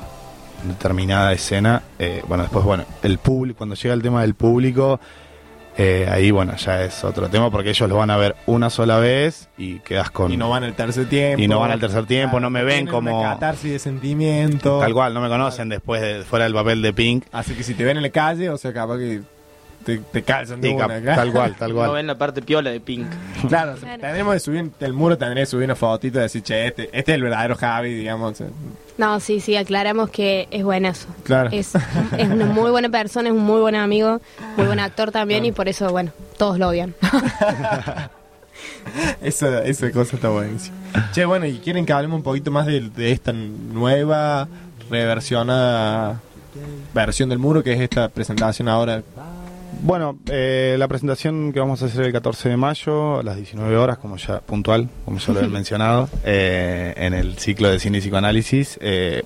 determinada escena, eh, bueno, después, bueno, el público, cuando llega el tema del público, eh, ahí, bueno, ya es otro tema porque ellos lo van a ver una sola vez y quedas con... Y no van al tercer tiempo. Y no van al tercer tiempo, no me ven como... Una catarsis de sentimiento. Tal cual, no me conocen después de fuera del papel de Pink. Así que si te ven en la calle, o sea, capaz que te, te calzan de Sí, una, claro. tal cual, tal No cual. ven la parte piola de Pink. Claro, o sea, tendremos de subir, el muro tendré que subir una fotito y decir, che, este, este es el verdadero Javi, digamos. No, sí, sí, aclaramos que es buenazo. Claro. Es, es una muy buena persona, es un muy buen amigo, muy buen actor también y por eso, bueno, todos lo odian. *laughs* esa, esa cosa está buenísima. Che, bueno, y quieren que hablemos un poquito más de, de esta nueva, reversionada versión del muro, que es esta presentación ahora. Bueno, eh, la presentación que vamos a hacer el 14 de mayo a las 19 horas, como ya puntual, como ya lo he *laughs* mencionado, eh, en el ciclo de cine y psicoanálisis, eh,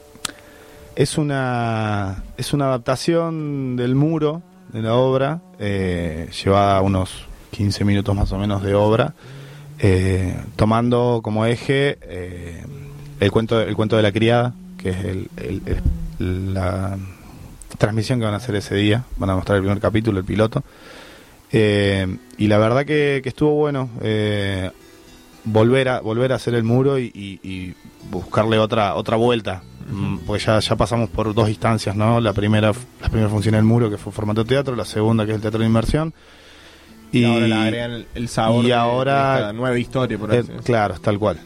es una es una adaptación del muro de la obra, eh, llevada unos 15 minutos más o menos de obra, eh, tomando como eje eh, el cuento el cuento de la criada, que es el, el- el- la transmisión que van a hacer ese día. Van a mostrar el primer capítulo, el piloto. Eh, y la verdad que, que estuvo bueno eh, volver a volver a hacer el muro y, y- y buscarle otra otra vuelta. Mm, Porque ya, ya pasamos por dos instancias, ¿no? La primera, la primera función del muro, que fue formato teatro, la segunda, que es el teatro de inmersión. Y, ahora le agregan el, el sabor y de- ahora- de esta nueva historia, por eh, así decirlo. claro, tal cual.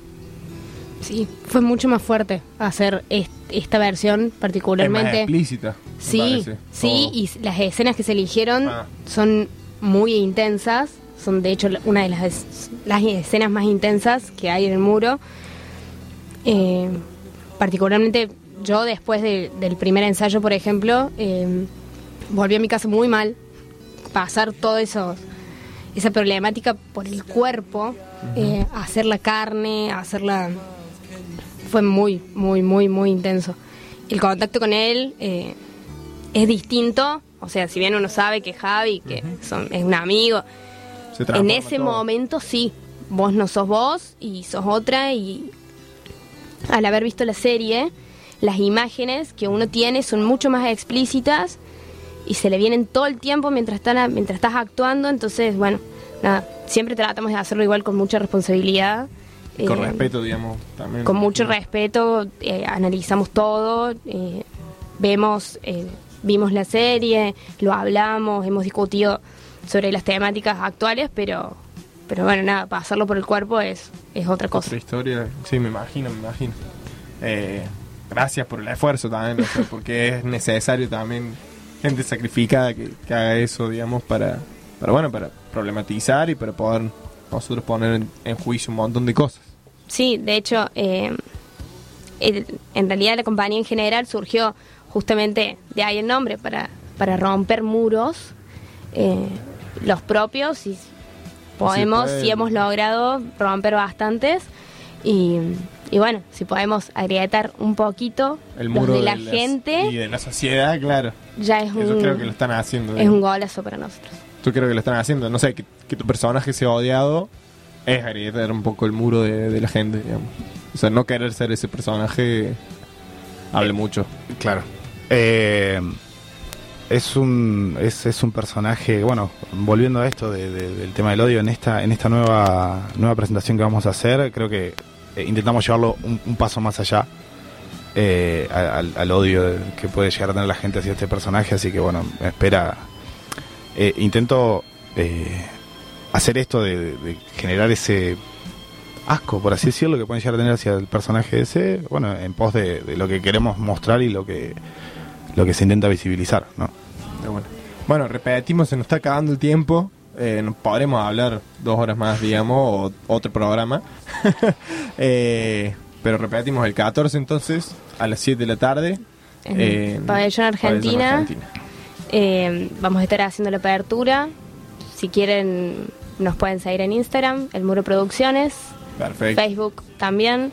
Sí, fue mucho más fuerte hacer est- esta versión particularmente. Es más explícita. Sí, parece. sí, Todo. y las escenas que se eligieron Ah. son muy intensas, son de hecho una de las, las escenas más intensas que hay en el muro. Eh, particularmente yo después de- del primer ensayo, por ejemplo, eh, volví a mi casa muy mal, pasar todo eso, esa problemática por el cuerpo, eh, hacer la carne, hacerla... Fue muy, muy, muy, muy intenso. El contacto con él eh, es distinto, o sea, si bien uno sabe que Javi, que son, es un amigo, en ese todo. momento sí, vos no sos vos y sos otra y al haber visto la serie, las imágenes que uno tiene son mucho más explícitas y se le vienen todo el tiempo mientras, están, mientras estás actuando, entonces bueno, nada, siempre tratamos de hacerlo igual con mucha responsabilidad. Con eh, respeto, digamos, también. con mucho respeto, eh, analizamos todo, eh, vemos, vimos la serie, lo hablamos, hemos discutido sobre las temáticas actuales, pero, pero bueno, nada, pasarlo por el cuerpo es, es otra cosa. Otra historia, sí, me imagino, me imagino. Gracias por el esfuerzo también, o sea, porque es necesario también gente sacrificada que, que haga eso, digamos, para, para, bueno, para problematizar y para poder nosotros poner en, en juicio un montón de cosas. Sí, de hecho, eh, el- en realidad la compañía en general surgió justamente de ahí el nombre, para, para romper muros, eh, los propios, y podemos, sí hemos logrado romper bastantes, y, y bueno, si podemos agrietar un poquito El los muro de la las- gente, y de la sociedad, claro. ya es Eso un, creo que lo están haciendo. es un golazo para nosotros. Yo creo que lo están haciendo. No sé, que, que tu personaje sea odiado es agrietar un poco el muro de, de la gente, digamos. O sea, no querer ser ese personaje hable mucho. Claro. Eh, es un es, es un personaje, bueno, volviendo a esto de- de- del tema del odio, en esta en esta nueva nueva presentación que vamos a hacer, creo que eh, intentamos llevarlo un, un paso más allá eh, al, al odio que puede llegar a tener la gente hacia este personaje, así que bueno, me espera. eh, intento eh, hacer esto de, de generar ese asco, por así decirlo, que pueden llegar a tener hacia el personaje ese, bueno, en pos de, de lo que queremos mostrar y lo que lo que se intenta visibilizar, ¿no? Pero bueno. Bueno, repetimos, se nos está acabando el tiempo. Eh, nos podremos hablar dos horas más, digamos, o otro programa. *laughs* Eh, pero repetimos el 14 entonces, a las 7 de la tarde. En eh, Pabellón Argentina. Argentina. Eh, vamos a estar haciendo la apertura. Si quieren, nos pueden seguir en Instagram, El Muro Producciones, Perfecto. Facebook también.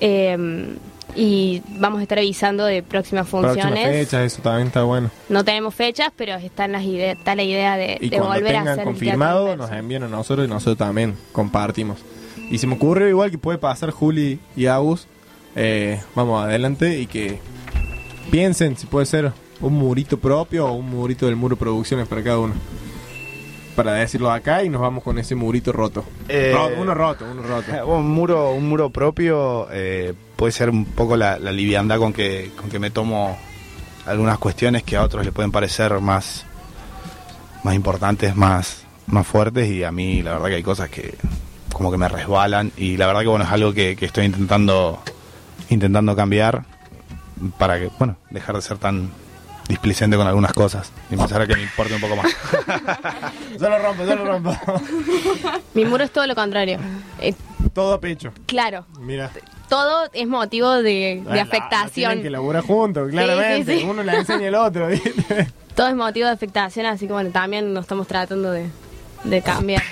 Eh, y vamos a estar avisando de próximas Próximas funciones. fechas, eso también está bueno. No tenemos fechas, pero están las ideas, está la idea de, Y de cuando volver a hacer confirmado, nos envían a nosotros y nosotros también compartimos. Y se me ocurre igual que puede pasar Juli y Agus. eh, vamos adelante y que piensen si puede ser un murito propio o un murito del muro producciones para cada uno. Para decirlo acá y nos vamos con ese murito roto. Eh, uno roto, uno roto. *laughs* Un muro, un muro propio eh, puede ser un poco la, la liviandad con que, con que me tomo algunas cuestiones que a otros le pueden parecer más, más importantes, más, más fuertes y a mí la verdad que hay cosas que como que me resbalan y la verdad que bueno es algo que, que estoy intentando intentando cambiar para que bueno dejar de ser tan displicente con algunas cosas y empezar a que me importe un poco más. *laughs* Yo lo rompo, yo lo rompo. *laughs* Mi muro es todo lo contrario. Eh, Todo a pecho. claro, Mira. todo es motivo de, afectación. que laburar juntos, claramente. Sí, sí, sí. Uno le enseña al otro, *laughs* ¿viste? Todo es motivo de afectación, así que bueno, también nos estamos tratando de, de cambiar.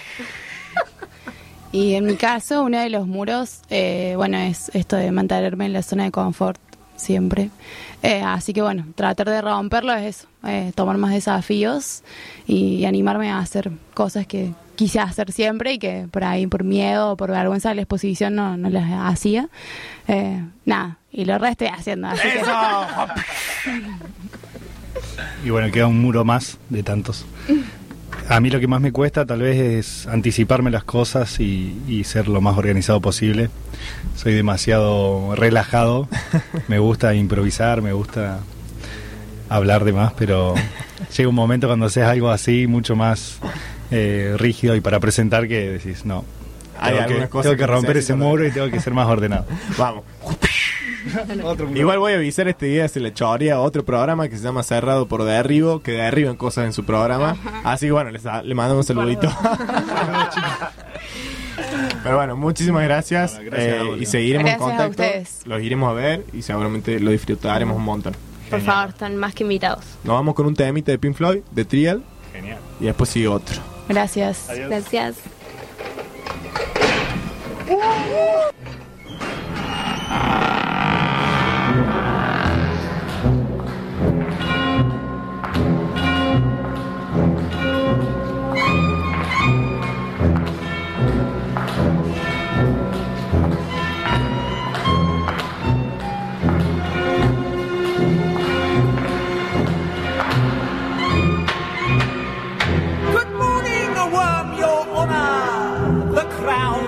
Y en mi caso, uno de los muros, eh, bueno, es esto de mantenerme en la zona de confort siempre. Eh, así que bueno, tratar de romperlo es eso, eh, tomar más desafíos y, animarme a hacer cosas que quise hacer siempre y que por ahí, por miedo o por vergüenza de la exposición no, no las hacía. Eh, nada, y lo resto estoy haciendo. Así que- *laughs* Y bueno, queda un muro más de tantos. A mí lo que más me cuesta tal vez es anticiparme las cosas y, y ser lo más organizado posible. Soy demasiado relajado, *laughs* me gusta improvisar, me gusta hablar de más, pero llega un momento cuando seas algo así, mucho más eh, rígido y para presentar que decís, no, Hay tengo algunas que, cosas tengo que romper ese muro y tengo que ser más ordenado. *laughs* Vamos. *laughs* Igual voy a avisar este día se le choría otro programa que se llama Cerrado por Derribo, que derriban cosas en su programa. Así que bueno, les- le mandamos un saludito. *laughs* Pero bueno, muchísimas gracias. gracias eh, y seguiremos en Gracias a contacto. ustedes. Los iremos a ver y seguramente lo disfrutaremos un montón. Por favor, están más que invitados. Nos vamos con un temita de Pink Floyd, de Trial. Genial. Y después sigue otro. Gracias. Gracias. Good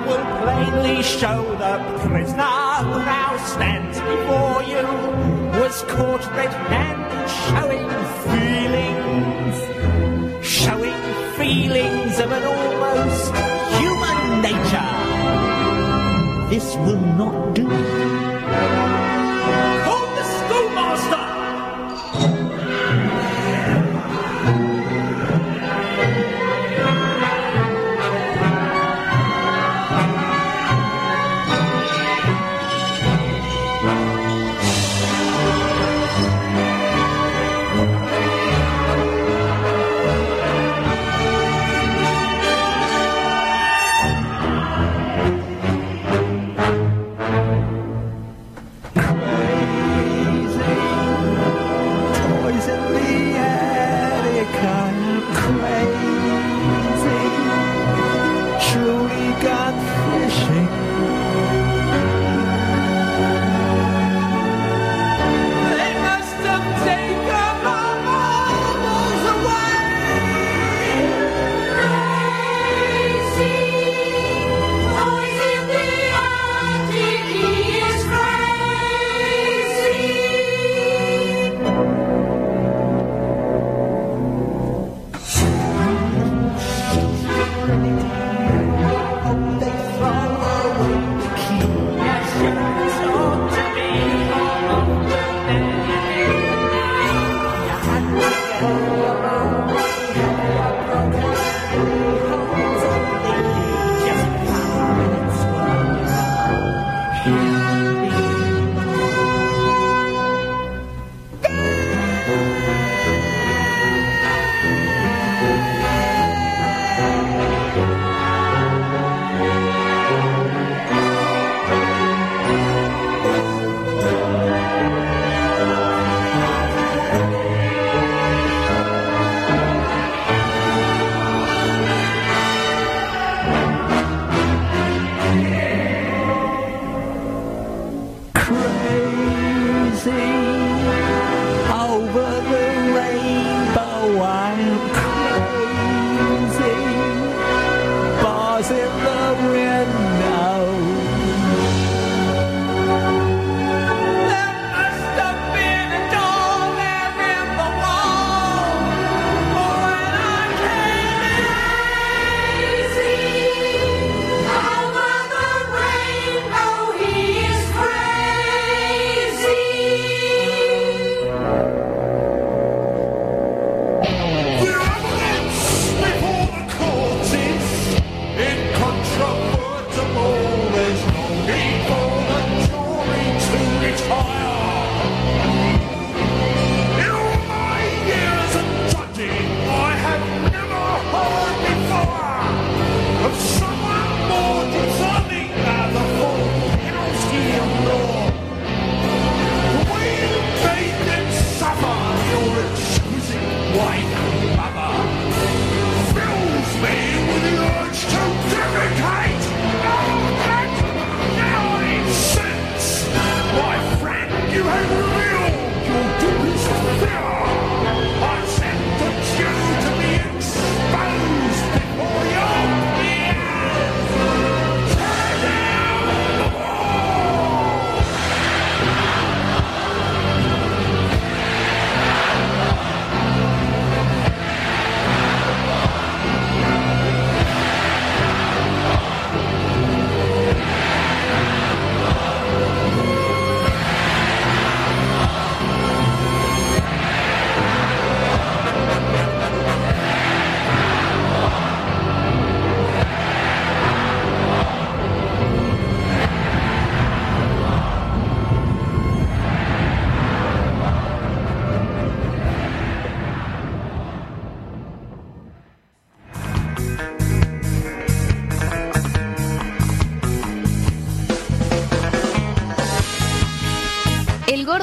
will plainly show the prisoner who now stands before you was caught red-handed showing feelings, showing feelings of an almost human nature. This will not do.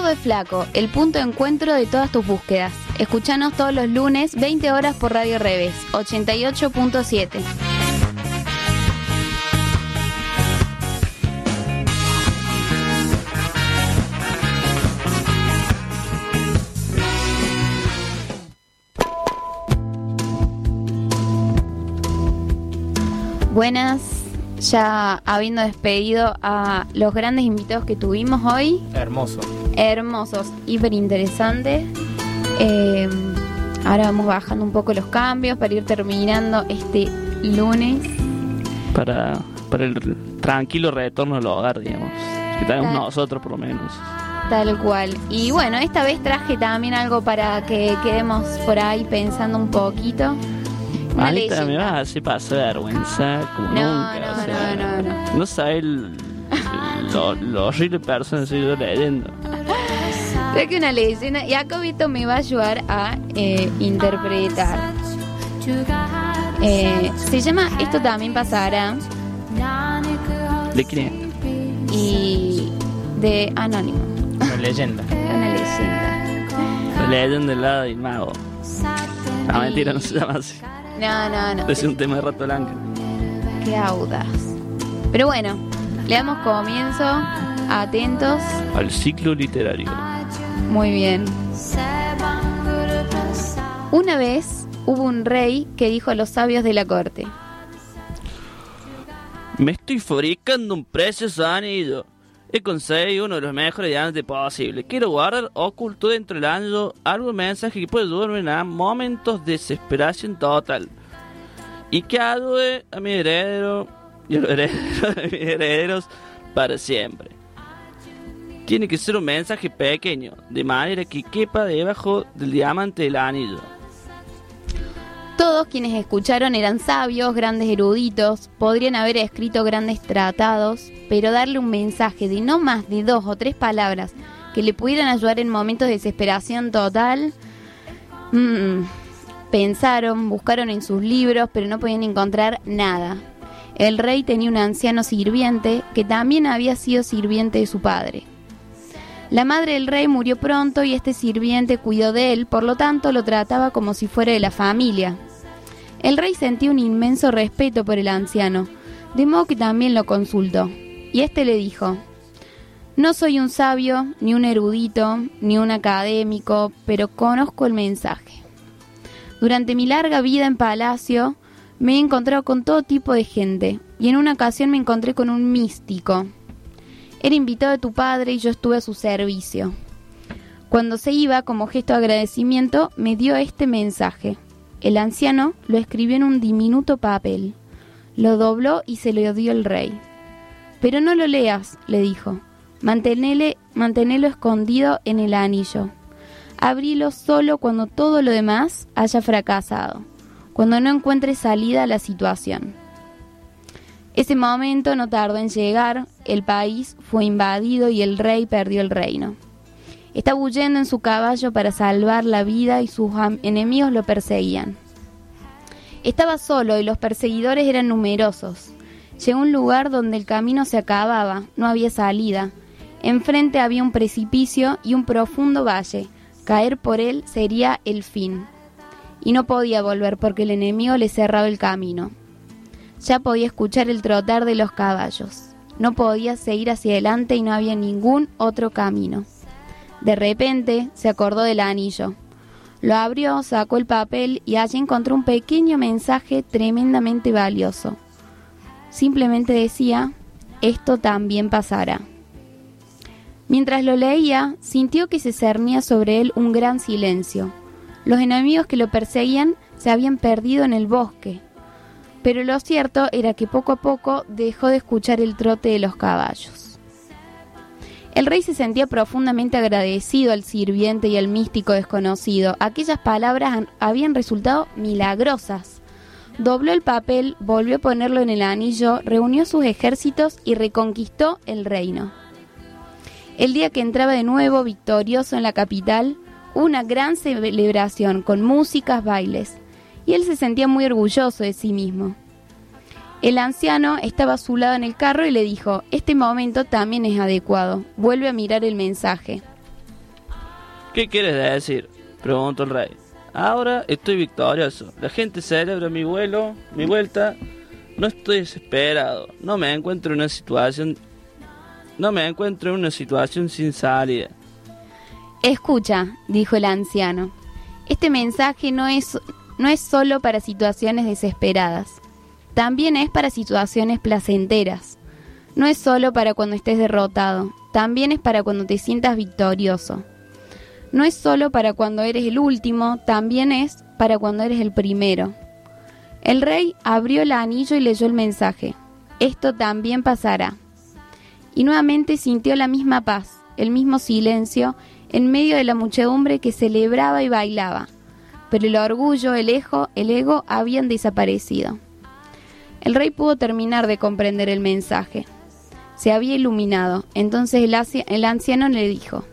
Gordo es Flaco, el punto de encuentro de todas tus búsquedas. Escuchanos todos los lunes, 20 horas por Radio Revés, 88.7. Buenas, ya habiendo despedido a los grandes invitados que tuvimos hoy, Hermoso. Hermosos, hiper interesantes. Eh, ahora vamos bajando un poco los cambios para ir terminando este lunes. Para, para el tranquilo retorno al hogar, digamos. Que tenemos nosotros, por lo menos. Tal cual. Y bueno, esta vez traje también algo para que quedemos por ahí pensando un poquito. Una leyenda. me vas a hacer pasar vergüenza como No, nunca. no, o sea, no, no, no. No sabes lo, lo horrible persona que soy yo leyendo. *laughs* Traje una leyenda y acá Vito me va a ayudar a eh, interpretar. Eh, se llama Esto también pasará ¿De quién y de Anónimo. Una leyenda. *laughs* Una leyenda. La leyenda del lado del mago. No, mentira, no se llama así. No, no, no. Es un tema de Rato Blanca. Qué audaz. Pero bueno, le damos comienzo. Atentos. Al ciclo literario. Muy bien. Una vez hubo un rey que dijo a los sabios de la corte. Me estoy fabricando un precioso anillo. He conseguido uno de los mejores diamantes posible. Quiero guardar oculto dentro del anillo algún mensaje que puede ayudarme en momentos de desesperación total. Y que ayude a mi heredero y a los *laughs* herederos de mis herederos para siempre. Tiene que ser un mensaje pequeño, de manera que quepa debajo del diamante del anillo. Todos quienes escucharon eran sabios, grandes eruditos, podrían haber escrito grandes tratados, pero darle un mensaje de no más de dos o tres palabras que le pudieran ayudar en momentos de desesperación total. mm, pensaron, buscaron en sus libros, pero no podían encontrar nada. El rey tenía un anciano sirviente que también había sido sirviente de su padre. La madre del rey murió pronto y este sirviente cuidó de él, por lo tanto lo trataba como si fuera de la familia. El rey sentía un inmenso respeto por el anciano, de modo que también lo consultó. Y éste le dijo, No soy un sabio, ni un erudito, ni un académico, pero conozco el mensaje. Durante mi larga vida en palacio, me he encontrado con todo tipo de gente, y en una ocasión me encontré con un místico. Era invitado de tu padre y yo estuve a su servicio. Cuando se iba, como gesto de agradecimiento, me dio este mensaje. El anciano lo escribió en un diminuto papel. Lo dobló y se lo dio el rey. Pero no lo leas, le dijo. Mantenele, mantenelo escondido en el anillo. Abrilo solo cuando todo lo demás haya fracasado, cuando no encuentres salida a la situación. Ese momento no tardó en llegar, el país fue invadido y el rey perdió el reino. Estaba huyendo en su caballo para salvar la vida y sus enemigos lo perseguían. Estaba solo y los perseguidores eran numerosos. Llegó a un lugar donde el camino se acababa, no había salida. Enfrente había un precipicio y un profundo valle. Caer por él sería el fin. Y no podía volver porque el enemigo le cerraba el camino. Ya podía escuchar el trotar de los caballos. No podía seguir hacia adelante y no había ningún otro camino. De repente se acordó del anillo. Lo abrió, sacó el papel y allí encontró un pequeño mensaje tremendamente valioso. Simplemente decía, esto también pasará. Mientras lo leía, sintió que se cernía sobre él un gran silencio. Los enemigos que lo perseguían se habían perdido en el bosque. Pero lo cierto era que poco a poco dejó de escuchar el trote de los caballos. El rey se sentía profundamente agradecido al sirviente y al místico desconocido. Aquellas palabras habían resultado milagrosas. Dobló el papel, volvió a ponerlo en el anillo, reunió sus ejércitos y reconquistó el reino. El día que entraba de nuevo victorioso en la capital, una gran celebración con músicas, bailes, y él se sentía muy orgulloso de sí mismo. El anciano estaba a su lado en el carro y le dijo, este momento también es adecuado, vuelve a mirar el mensaje. ¿Qué quieres decir? Preguntó el rey. Ahora estoy victorioso. La gente celebra mi vuelo, mi vuelta. No estoy desesperado. No me encuentro en una situación. No me encuentro en una situación sin salida. Escucha, dijo el anciano. Este mensaje no es, no es solo para situaciones desesperadas. También es para situaciones placenteras. No es solo para cuando estés derrotado. También es para cuando te sientas victorioso. No es solo para cuando eres el último, también es para cuando eres el primero. El rey abrió el anillo y leyó el mensaje. Esto también pasará. Y nuevamente sintió la misma paz, el mismo silencio, en medio de la muchedumbre que celebraba y bailaba. Pero el orgullo, el ego, el ego habían desaparecido. El rey pudo terminar de comprender el mensaje. Se había iluminado. Entonces el, anciano le dijo,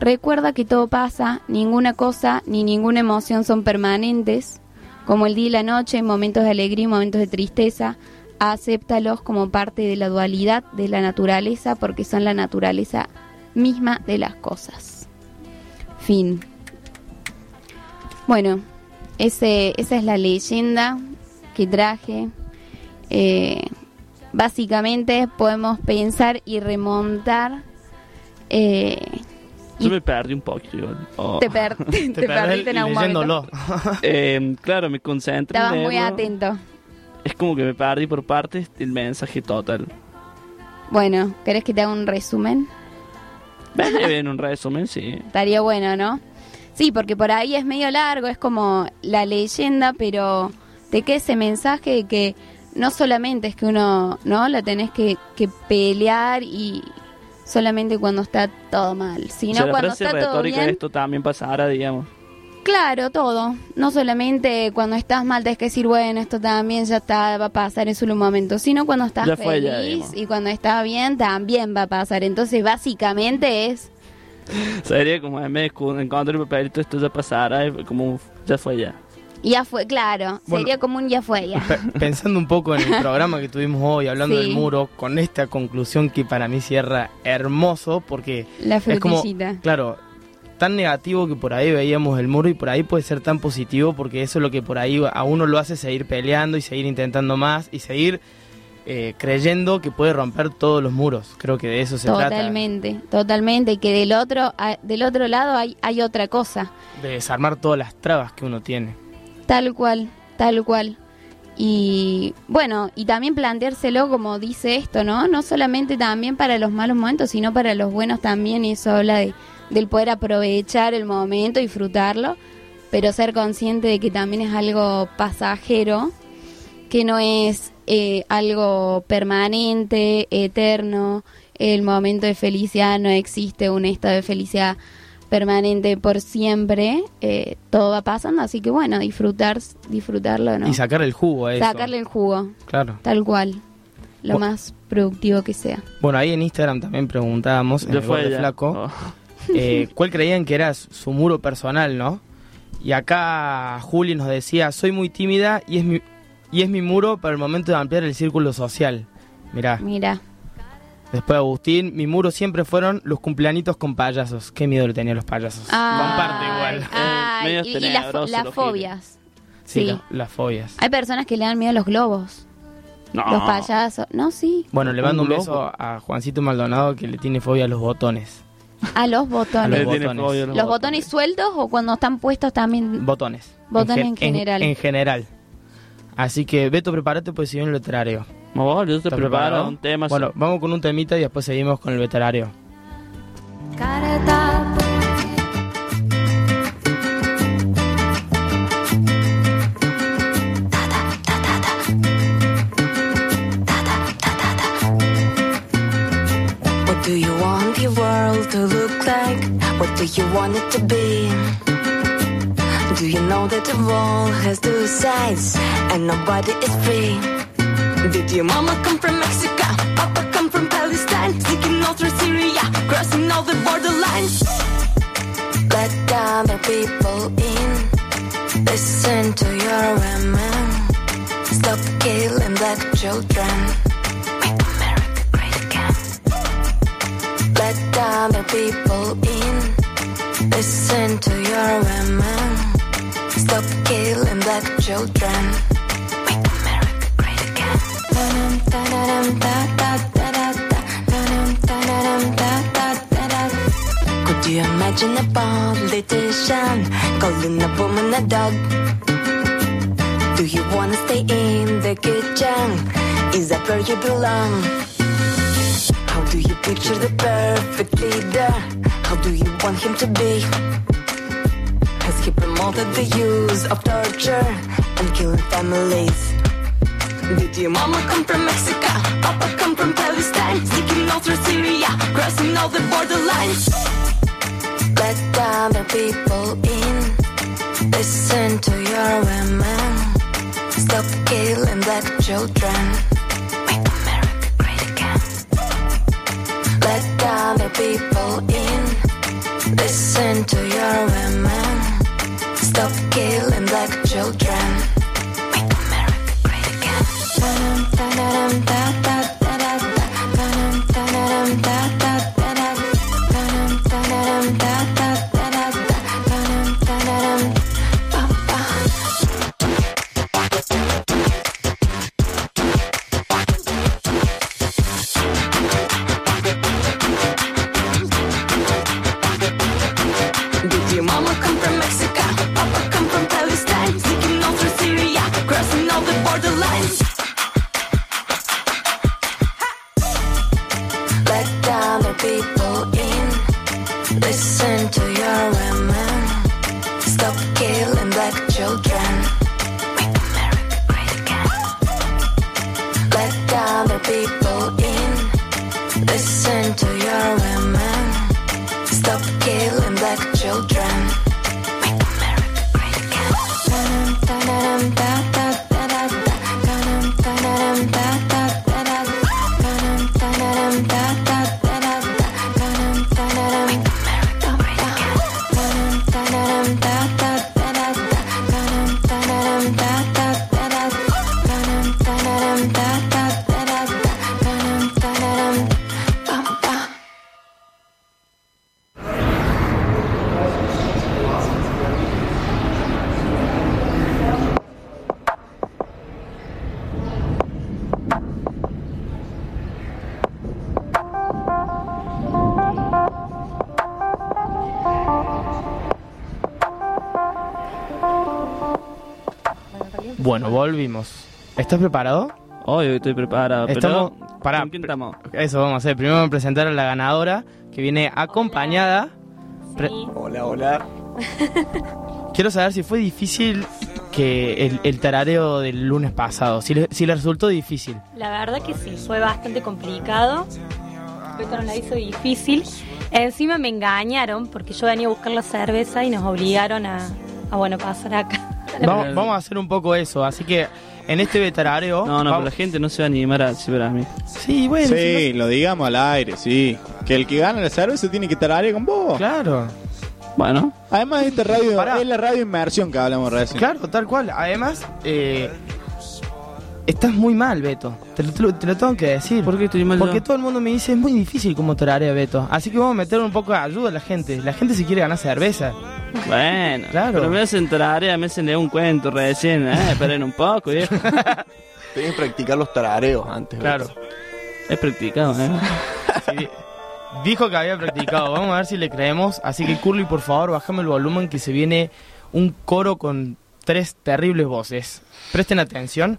Recuerda que todo pasa, ninguna cosa ni ninguna emoción son permanentes, como el día y la noche, momentos de alegría y momentos de tristeza, acéptalos como parte de la dualidad de la naturaleza porque son la naturaleza misma de las cosas. Fin. Bueno, ese, esa es la leyenda que traje. Eh, básicamente podemos pensar y remontar. eh, Yo me perdí un poquito. Oh. te, per- *laughs* te perdiste en algún momento. Eh, *laughs* claro, me concentré. en Estabas muy atento. Es como que me perdí por partes el mensaje total. Bueno, ¿querés que te haga un resumen? Venía *laughs* bien un resumen, sí. Estaría bueno, ¿no? Sí, porque por ahí es medio largo, es como la leyenda, pero te queda ese mensaje de que no solamente es que uno, ¿no? La tenés que, que pelear y solamente cuando está todo mal, O sino sea, la cuando está todo bien. esto también pasará, digamos. Claro, todo. No solamente cuando estás mal tenés que decir, bueno, esto también ya está, va a pasar, es solo un momento, sino cuando estás Ya ya, feliz digamos. y cuando estás bien también va a pasar. Entonces, básicamente es *laughs* Sería como en vez de encontrar el papelito, esto ya pasará, y como un- ya fue ya. ya fue, claro, Bueno. sería como un ya fue ya. Pe- Pensando un poco en el *laughs* programa que tuvimos hoy, hablando Sí. del muro, con esta conclusión que para mí cierra hermoso, porque La es como, claro, tan negativo que por ahí veíamos el muro y por ahí puede ser tan positivo porque eso es lo que por ahí a uno lo hace seguir peleando y seguir intentando más y seguir eh, creyendo que puede romper todos los muros. Creo que de eso se trata, Totalmente, totalmente. Y que del otro, a- del otro lado hay, hay otra cosa. de desarmar todas las trabas que uno tiene. Tal cual, tal cual. Y bueno, y también planteárselo como dice esto, ¿no? No solamente también para los malos momentos, sino para los buenos también. Y eso habla de, del poder aprovechar el momento, disfrutarlo, pero ser consciente de que también es algo pasajero, que no es eh, algo permanente, eterno. El momento de felicidad no existe un estado de felicidad permanente por siempre, eh, todo va pasando, así que bueno, disfrutar, disfrutarlo, ¿no? Y sacar el jugo a eso. Sacarle el jugo, Claro. tal cual, lo Bu- más productivo que sea. Bueno, ahí en Instagram también preguntábamos, en el fue. Flaco, Oh. eh, cuál creían que era su muro personal, ¿no? Y acá Juli nos decía, soy muy tímida y es mi, y es mi muro para el momento de ampliar el círculo social. Mirá. Mira, Después Agustín, mi muro siempre fueron los cumpleañitos con payasos. Qué miedo le tenía a los payasos. Comparte igual. Ay, medio y, y las, fobias. Sí, sí. la- las fobias. Hay personas que le dan miedo a los globos, No. los payasos. No, sí, Bueno, le mando un Un beso a Juancito Maldonado que le tiene fobia a los botones. a los A botones. los botones. fobia a ¿Los botones sueltos o cuando están puestos también? Botones. Botones gen- en general. En, general. Así que, Beto, prepárate pues si viene el veterario. No, yo te ¿Estás preparo preparado? un tema. Bueno, vamos con un temita y después seguimos con el veterario. What do you want your world to look like? What do you want it to be? Do you know that the world has two sides and nobody is free? Did your mama come from Mexico? Papa come from Palestine? Seeking all through Syria, crossing all the borderlines. Let the other people in. Listen to your women. Stop killing black children. Make America great again. Let the other people in. Listen to your women. Stop killing black children. Make America great again. Could you imagine a politician calling a woman a dog? Do you wanna stay in the kitchen? Is that where you belong? How do you picture the perfect leader? How do you want him to be? Has he promoted the use of torture and killing families? Did your mama come from Mexico? Papa come from Palestine? Sneaking all through Syria, crossing all the borderlines. Let other people in. Listen to your women. Stop killing black children. Make America great again. Let other people in. Listen to your women. Stop killing black children. Make America great again. Volvimos. ¿Estás preparado? Obvio, estoy preparado. Estamos, pero... pará, ¿Con quién estamos? Eso vamos a hacer. Primero vamos a presentar a la ganadora que viene acompañada. Hola, hola. *laughs* Quiero saber si fue difícil que el, el tarareo del lunes pasado, si le, si le resultó difícil. La verdad que sí, fue bastante complicado. Beto nos la hizo difícil. Encima me engañaron porque yo venía a buscar la cerveza y nos obligaron a, a bueno, pasar acá. Vamos, vamos a hacer un poco eso, así que en este tarareo... No, no, vamos- pero la gente no se va a animar a decir a mí. Sí, bueno. Sí, lo digamos al aire, sí. Que el que gana la cerveza tiene que estar con vos. Claro. Bueno. Además, esta radio es la radio inmersión que hablamos recién. Claro, tal cual. Además, eh, estás muy mal, Beto. Te lo, te lo- te lo tengo que decir. ¿Por qué estoy mal Porque yo? todo el mundo me dice es muy difícil como tararea, Beto. Así que vamos a meter un poco de ayuda a la gente. La gente se quiere ganar cerveza. Bueno, Claro. pero me hacen tarea, me hacen leer un cuento recién, eh, *laughs* esperen un poco, viejo. *laughs* Tenés que practicar los tarareos antes. Claro. He practicado, eh. Sí, dijo que había practicado. Vamos a ver si le creemos. Así que, Curly, por favor, bájame el volumen que se viene un coro con tres terribles voces. Presten atención.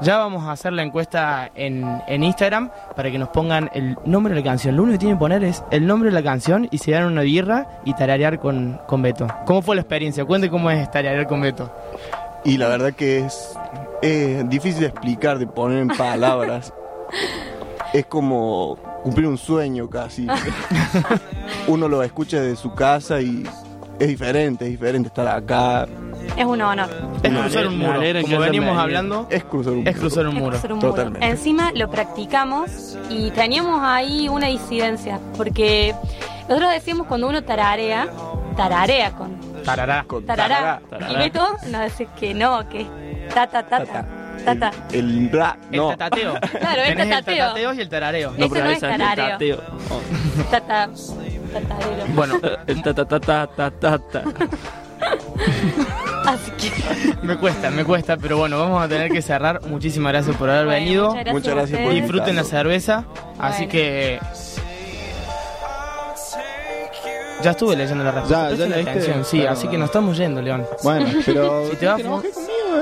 ya vamos a hacer la encuesta en, en Instagram para que nos pongan el nombre de la canción. Lo único que tienen que poner es el nombre de la canción y se dan una birra y tararear con, con Beto. ¿Cómo fue la experiencia? Cuente cómo es tararear con Beto. Y la verdad que es, es difícil de explicar, de poner en palabras. *laughs* es como cumplir un sueño casi. *laughs* Uno lo escucha desde su casa y es diferente, es diferente estar acá. Es un honor. Es cruzar un muro. que Como hayan venido. hablando, Es cruzar un es muro. cruzar un Es muro. cruzar un muro. Totalmente. Encima lo practicamos y teníamos ahí una disidencia, porque nosotros decíamos cuando uno tararea, tararea con Tarará. tarará, tarará. y Beto nos dice que no, que es tata tata, tata. El rap, no. El tatateo. Claro, el Tenés el tatateo. tatateo y el tarareo. Ese no es tarareo. Tata, tatarero. Bueno, *laughs* el ta ta ta ta ta ta ta. Así que me cuesta, me cuesta, pero bueno, vamos a tener que cerrar. Muchísimas gracias por haber Bueno, venido. muchas gracias Muchas gracias a por. Disfruten la cerveza. Así que. Ya estuve leyendo la respuesta. Ya, leíste, atención, sí, así que nos estamos yendo, León. Bueno, *laughs* pero si te vas te conmigo,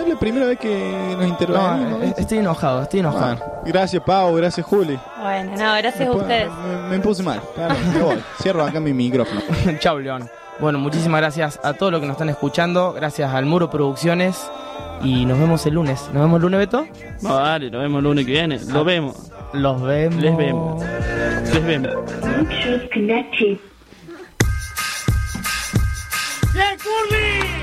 es la primera vez que nos intervenimos. No, eh, estoy enojado, estoy enojado. Bueno, gracias Pau, gracias Juli. Bueno, no, gracias a ustedes. Me, me puse mal. Claro, me voy. Cierro acá mi micrófono. *laughs* Chau, León. Bueno, muchísimas gracias a todos los que nos están escuchando. Gracias al Muro Producciones. Y nos vemos el lunes. ¿Nos vemos el lunes, Beto? No, dale, nos vemos el lunes que viene. Lo vemos. Los vemos. Les vemos. Les vemos. ¡José Curly!